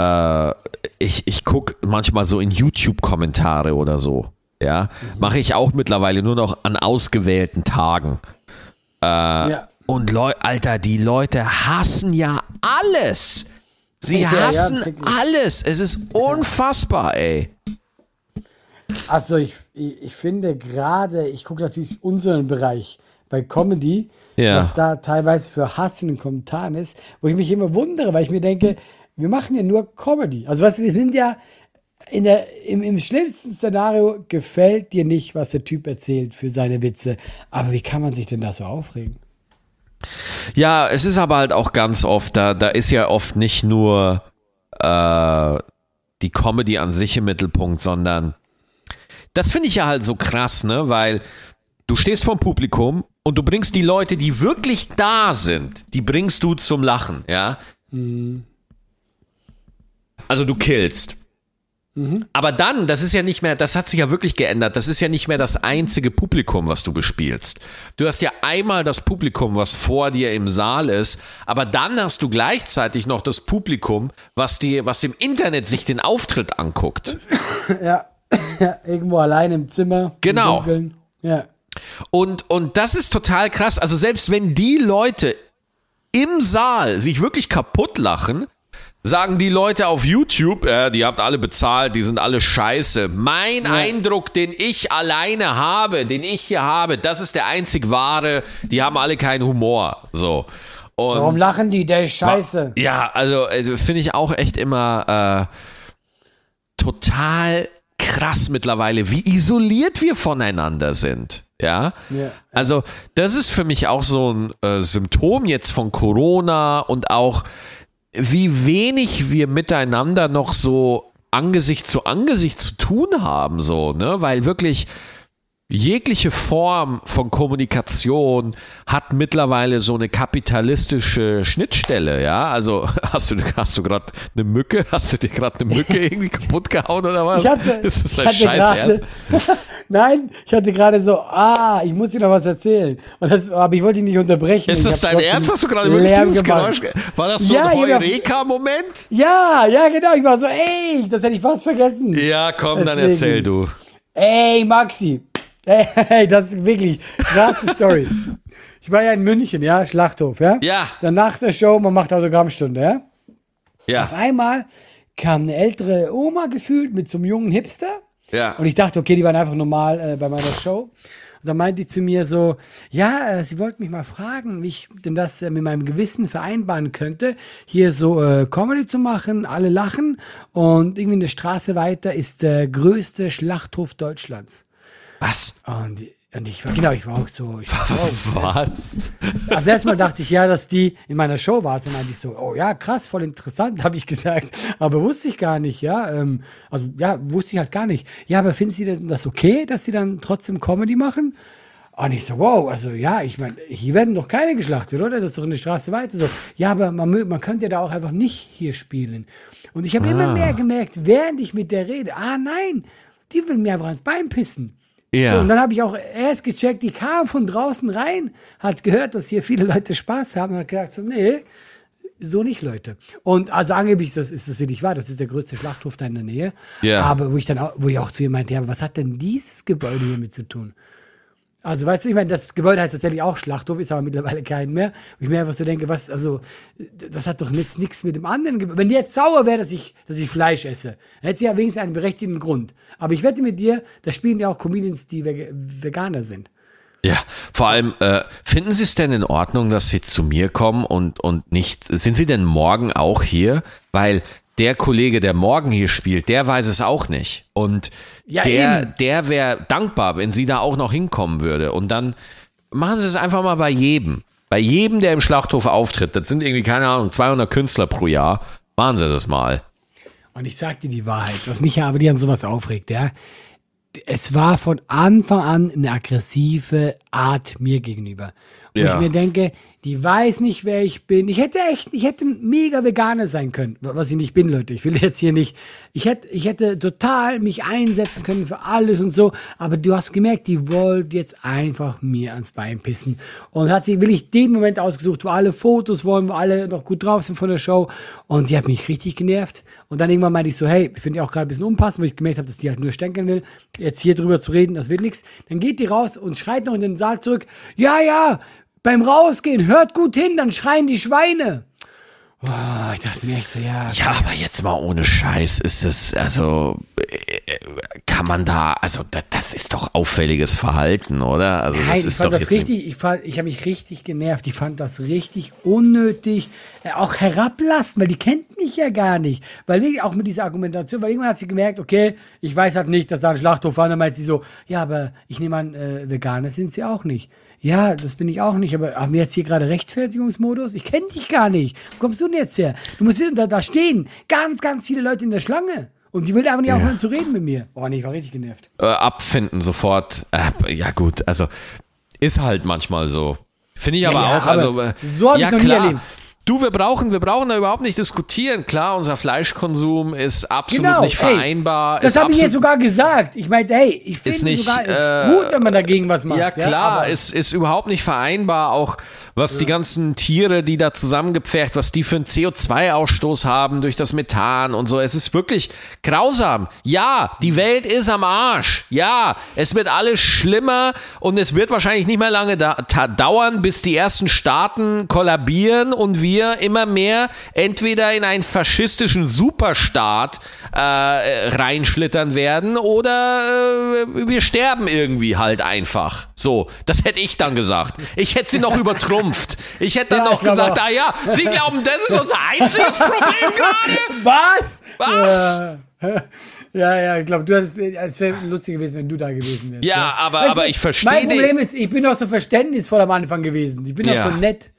äh, ich, ich guck manchmal so in YouTube-Kommentare oder so, ja, mache ich auch mittlerweile nur noch an ausgewählten Tagen. Äh, ja. Und Leu Alter, die Leute hassen ja alles. Sie Ja, ja, hassen wirklich. alles. Es ist unfassbar, ey. Also ich, ich, ich finde gerade, ich gucke natürlich unseren Bereich bei Comedy, Ja. was da teilweise für Hass in den Kommentaren ist, wo ich mich immer wundere, weil ich mir denke, wir machen ja nur Comedy. Also du, wir sind ja in der, im, im schlimmsten Szenario gefällt dir nicht, was der Typ erzählt für seine Witze. Aber wie kann man sich denn da so aufregen? Ja, es ist aber halt auch ganz oft, da, da ist ja oft nicht nur äh, die Comedy an sich im Mittelpunkt, sondern das finde ich ja halt so krass, ne? Weil du stehst vorm Publikum und du bringst die Leute, die wirklich da sind, die bringst du zum Lachen, ja? Also du killst. Aber dann, das ist ja nicht mehr, das hat sich ja wirklich geändert. Das ist ja nicht mehr das einzige Publikum, was du bespielst. Du hast ja einmal das Publikum, was vor dir im Saal ist, aber dann hast du gleichzeitig noch das Publikum, was dir, was im Internet sich den Auftritt anguckt. Ja, ja irgendwo allein im Zimmer. Genau. Im. Ja. Und, und das ist total krass. Also selbst wenn die Leute im Saal sich wirklich kaputt lachen, sagen die Leute auf YouTube, äh, die habt alle bezahlt, die sind alle scheiße. Mein Eindruck, den ich alleine habe, den ich hier habe, das ist der einzig wahre, die haben alle keinen Humor. So. Und Warum lachen die? Der ist scheiße. ja, also äh, finde ich auch echt immer äh, total krass mittlerweile, wie isoliert wir voneinander sind. Ja? Ja. Also, das ist für mich auch so ein äh, Symptom jetzt von Corona und auch, wie wenig wir miteinander noch so Angesicht zu Angesicht zu tun haben, so, ne? Weil wirklich jegliche Form von Kommunikation hat mittlerweile so eine kapitalistische Schnittstelle, ja? Also hast du hast du gerade eine Mücke, hast du dir gerade eine Mücke irgendwie kaputt gehauen oder was? Ich hatte, ist das dein Scheiß nein, ich hatte gerade so, ah, ich muss dir noch was erzählen. Und das, aber ich wollte dich nicht unterbrechen. Ist das dein Ernst? Hast du gerade wirklich dieses gemacht. Geräusch? ge- War das so Ja, ein Heureka-Moment? Ja, ja, genau. Ich war so, ey, das hätte ich fast vergessen. Ja, komm, dann Deswegen. erzähl du. Ey, Maxi. Ey, ey, das ist wirklich krasse Story. Ich war ja in München, ja, Schlachthof, ja? Ja. Dann nach der Show, man macht Autogrammstunde, ja? Auf Ja, einmal kam eine ältere Oma gefühlt mit so einem jungen Hipster. ja. Und ich dachte, okay, die waren einfach normal äh, bei meiner Show. Und dann meinte die zu mir so, ja, äh, sie wollten mich mal fragen, wie ich denn das äh, mit meinem Gewissen vereinbaren könnte, hier so äh, Comedy zu machen, alle lachen und irgendwie eine Straße weiter ist der größte Schlachthof Deutschlands. Was? Und, und ich war, genau, ich war auch so, ich war, Was? also erstmal dachte ich ja, dass die in meiner Show war. Und meinte ich so, oh ja, krass, voll interessant, habe ich gesagt. Aber wusste ich gar nicht, ja. Ähm, also ja, wusste ich halt gar nicht. Ja, aber finden Sie denn das okay, dass Sie dann trotzdem Comedy machen? Und ich so, wow, also ja, ich meine, hier werden doch keine geschlachtet, oder? Das ist doch eine Straße weiter. So, ja, aber man, man könnte ja da auch einfach nicht hier spielen. Und ich habe immer mehr gemerkt, während ich mit der rede, ah nein, die will mir einfach ans Bein pissen. Ja. Und dann habe ich auch erst gecheckt, die kam von draußen rein, hat gehört, dass hier viele Leute Spaß haben und hat gesagt, so, nee, so nicht, Leute. Und also angeblich ist das, ist das wirklich wahr, das ist der größte Schlachthof da in der Nähe. Ja. Aber wo ich dann auch, wo ich auch zu ihr meinte, ja, was hat denn dieses Gebäude hier mit zu tun? Also, weißt du, ich meine, das Gebäude heißt tatsächlich auch Schlachthof, ist aber mittlerweile kein mehr. Wo ich mir einfach so denke, was, also, das hat doch jetzt nichts mit dem anderen Gebäude. Wenn die jetzt sauer wäre, dass ich, dass ich Fleisch esse, dann hätte sie ja wenigstens einen berechtigten Grund. Aber ich wette mit dir, da spielen ja auch Comedians, die Veg Veganer sind. Ja, vor allem, äh, finden Sie es denn in Ordnung, dass Sie zu mir kommen und, und nicht, sind Sie denn morgen auch hier? Weil der Kollege, der morgen hier spielt, der weiß es auch nicht. Und Ja, der, eben. der wäre dankbar, wenn sie da auch noch hinkommen würde. Und dann machen Sie es einfach mal bei jedem. Bei jedem, der im Schlachthof auftritt. Das sind irgendwie, keine Ahnung, 200 Künstler pro Jahr. Machen Sie das mal. Und ich sag dir die Wahrheit, was mich ja aber die an sowas aufregt, ja. Es war von Anfang an eine aggressive Art mir gegenüber. Wo Ja. ich mir denke, die weiß nicht, wer ich bin. Ich hätte echt, ich hätte mega Veganer sein können, was ich nicht bin, Leute. Ich will jetzt hier nicht. Ich hätte, ich hätte total mich einsetzen können für alles und so. Aber du hast gemerkt, die wollte jetzt einfach mir ans Bein pissen. Und hat sich wirklich den Moment ausgesucht, wo alle Fotos wollen, wo alle noch gut drauf sind von der Show. Und die hat mich richtig genervt. Und dann irgendwann meinte ich so, hey, ich finde die auch gerade ein bisschen unpassend, weil ich gemerkt habe, dass die halt nur stänkeln will. Jetzt hier drüber zu reden, das wird nichts. Dann geht die raus und schreit noch in den Saal zurück. Ja, ja, beim Rausgehen, hört gut hin, dann schreien die Schweine. Boah, ich dachte mir echt so, ja. Ja, aber jetzt mal ohne Scheiß ist es, also, kann man da, also da, das ist doch auffälliges Verhalten, oder? Also Nein, das ich ist fand doch das jetzt richtig, ich, fand- ich habe mich richtig genervt. Ich fand das richtig unnötig, äh, auch herablassen, weil die kennt mich ja gar nicht. Weil wirklich auch mit dieser Argumentation, weil irgendwann hat sie gemerkt, okay, ich weiß halt nicht, dass da ein Schlachthof war. Und dann meint sie so, ja, aber ich nehme an, äh, Veganer sind sie auch nicht. Ja, das bin ich auch nicht, aber haben wir jetzt hier gerade Rechtfertigungsmodus? Ich kenne dich gar nicht. Wo kommst du denn jetzt her? Du musst wissen, da, da stehen ganz, ganz viele Leute in der Schlange. Und die will einfach nicht aufhören zu reden mit mir. Oh, nee, ich war richtig genervt. äh, abfinden sofort. Äh, ja gut, also ist halt manchmal so. Finde ich aber ja, auch. aber also äh, so hab ich ja, noch nie klar. erlebt. Du, wir brauchen, wir brauchen da überhaupt nicht diskutieren. Klar, unser Fleischkonsum ist absolut Genau, nicht ey, vereinbar. Das ist habe ich ihr absolut- sogar gesagt. Ich meinte, hey, ich finde sogar, es äh, gut, wenn man dagegen was macht. Ja, klar, aber- ist, ist überhaupt nicht vereinbar. Auch was die ganzen Tiere, die da zusammengepfercht, was die für einen CO2-Ausstoß haben durch das Methan und so. Es ist wirklich grausam. Ja, die Welt ist am Arsch. Ja, es wird alles schlimmer und es wird wahrscheinlich nicht mehr lange da dauern, bis die ersten Staaten kollabieren und wir immer mehr entweder in einen faschistischen Superstaat äh, reinschlittern werden oder äh, wir sterben irgendwie halt einfach. So, das hätte ich dann gesagt. Ich hätte sie noch übertrumpft. Ich hätte dann Ja, noch gesagt, auch. ah ja, Sie glauben, das ist unser einziges Problem gerade? Was? Was? Ja, ja, ja ich glaube, du hattest, es wäre lustig gewesen, wenn du da gewesen wärst. Ja, aber- Weißt aber du, ich verstehe Mein Problem ist, ich bin doch so verständnisvoll am Anfang gewesen. Ich bin Ja. so nett.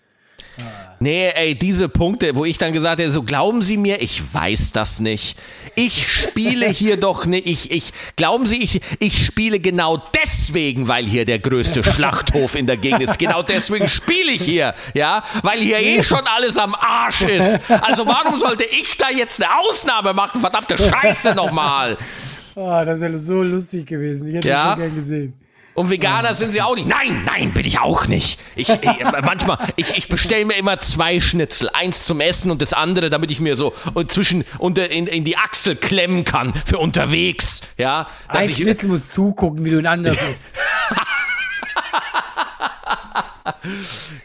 Nee, ey, diese Punkte, wo ich dann gesagt hätte, so glauben Sie mir, ich weiß das nicht. Ich spiele hier doch nicht, ich, ich, glauben Sie, ich, ich spiele genau deswegen, weil hier der größte Schlachthof in der Gegend ist. Genau deswegen spiele ich hier, ja, weil hier eh schon alles am Arsch ist. Also warum sollte ich da jetzt eine Ausnahme machen? Verdammte Scheiße nochmal. Ah, das wäre so lustig gewesen. Ich hätte Ja? das so gern gesehen. Und Veganer sind sie auch nicht. Nein, nein, bin ich auch nicht. Ich, ich manchmal, ich, ich bestelle mir immer zwei Schnitzel, eins zum Essen und das andere, damit ich mir so und zwischen unter in, in die Achsel klemmen kann für unterwegs. Ja, Ein ich, Schnitzel muss zugucken, wie du ihn anders isst.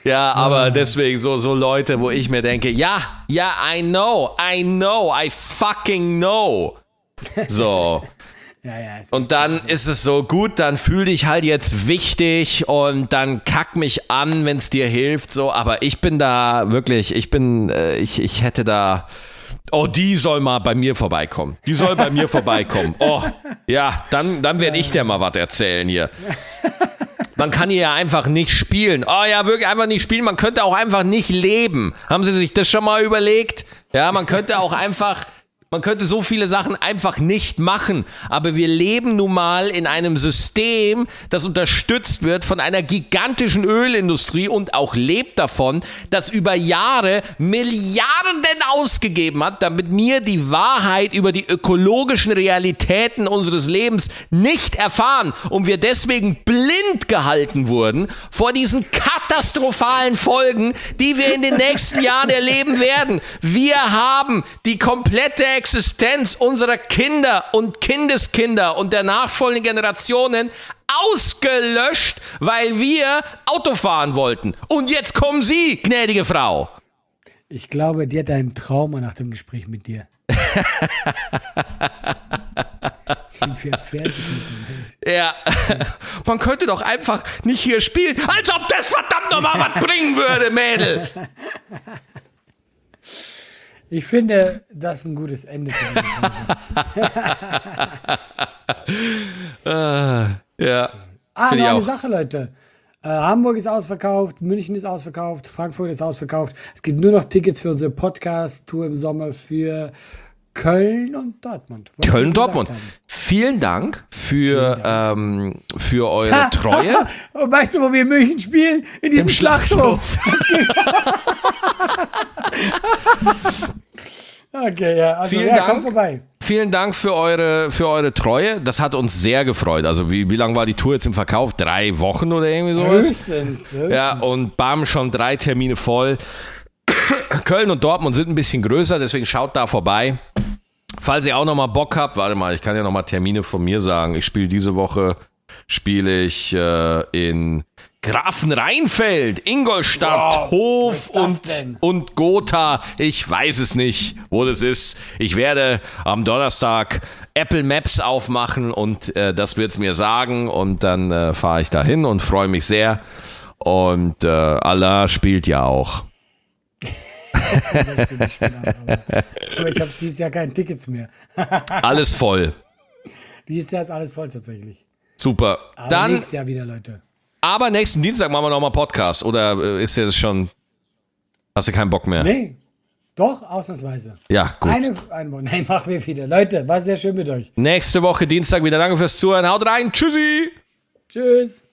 ja, aber deswegen so so Leute, wo ich mir denke, ja, ja, I know, I know, I fucking know. So. Ja, ja. ist- Und dann ist es so, gut, dann fühl dich halt jetzt wichtig und dann kack mich an, wenn es dir hilft, so. Aber ich bin da wirklich, ich bin, äh, ich, ich hätte da, oh, die soll mal bei mir vorbeikommen. Die soll bei mir vorbeikommen. Oh, ja, dann, dann werde ich dir mal was erzählen hier. Man kann hier ja einfach nicht spielen. Oh ja, wirklich einfach nicht spielen. Man könnte auch einfach nicht leben. Haben Sie sich das schon mal überlegt? Ja, man könnte auch einfach, man könnte so viele Sachen einfach nicht machen. Aber wir leben nun mal in einem System, das unterstützt wird von einer gigantischen Ölindustrie und auch lebt davon, das über Jahre Milliarden ausgegeben hat, damit wir die Wahrheit über die ökologischen Realitäten unseres Lebens nicht erfahren und wir deswegen blind gehalten wurden vor diesen katastrophalen Folgen, die wir in den nächsten Jahren erleben werden. Wir haben die komplette Existenz unserer Kinder und Kindeskinder und der nachfolgenden Generationen ausgelöscht, weil wir Auto fahren wollten. Und jetzt kommen Sie, gnädige Frau. Ich glaube, die hat ein Trauma nach dem Gespräch mit dir. Ja, man könnte doch einfach nicht hier spielen, als ob das verdammt nochmal was bringen würde, Mädel. Ich finde, das ist ein gutes Ende für Folge. Ja. Ah, noch eine. Sache, Leute. Äh, Hamburg ist ausverkauft, München ist ausverkauft, Frankfurt ist ausverkauft. Es gibt nur noch Tickets für unsere Podcast-Tour im Sommer für Köln und Dortmund. Köln, gesagt Dortmund. haben. Vielen Dank für, Ähm, für eure Treue. Und weißt du, wo wir in München spielen? In diesem Im Schlachthof. okay, ja. Also, Vielen ja, Dank. komm vorbei. Vielen Dank für eure, für eure Treue. Das hat uns sehr gefreut. Also, wie, wie lange war die Tour jetzt im Verkauf? Drei Wochen oder irgendwie sowas? Höchstens. höchstens. Ja, und bam, schon drei Termine voll. Köln und Dortmund sind ein bisschen größer, deswegen schaut da vorbei. Falls ihr auch nochmal Bock habt, warte mal, ich kann ja nochmal Termine von mir sagen. Ich spiele diese Woche, spiele ich äh, in Grafenrheinfeld, Ingolstadt, Wow, Hof und, und Gotha. Ich weiß es nicht, wo das ist. Ich werde am Donnerstag Apple Maps aufmachen und äh, das wird's mir sagen und dann äh, fahre ich dahin und freue mich sehr. Und äh, Allah spielt ja auch. Aber, ich habe dieses Jahr keine Tickets mehr. Alles voll. Dieses Jahr ist alles voll tatsächlich. Super. Aber Dann, nächstes Jahr wieder, Leute. aber nächsten Dienstag machen wir nochmal Podcast. Oder äh, ist dir das schon. Hast du keinen Bock mehr? Nee, doch, ausnahmsweise. Ja, gut. Eine, eine, nein, machen wir wieder. Leute, war sehr schön mit euch. Nächste Woche Dienstag wieder. Danke fürs Zuhören. Haut rein. Tschüssi. Tschüss.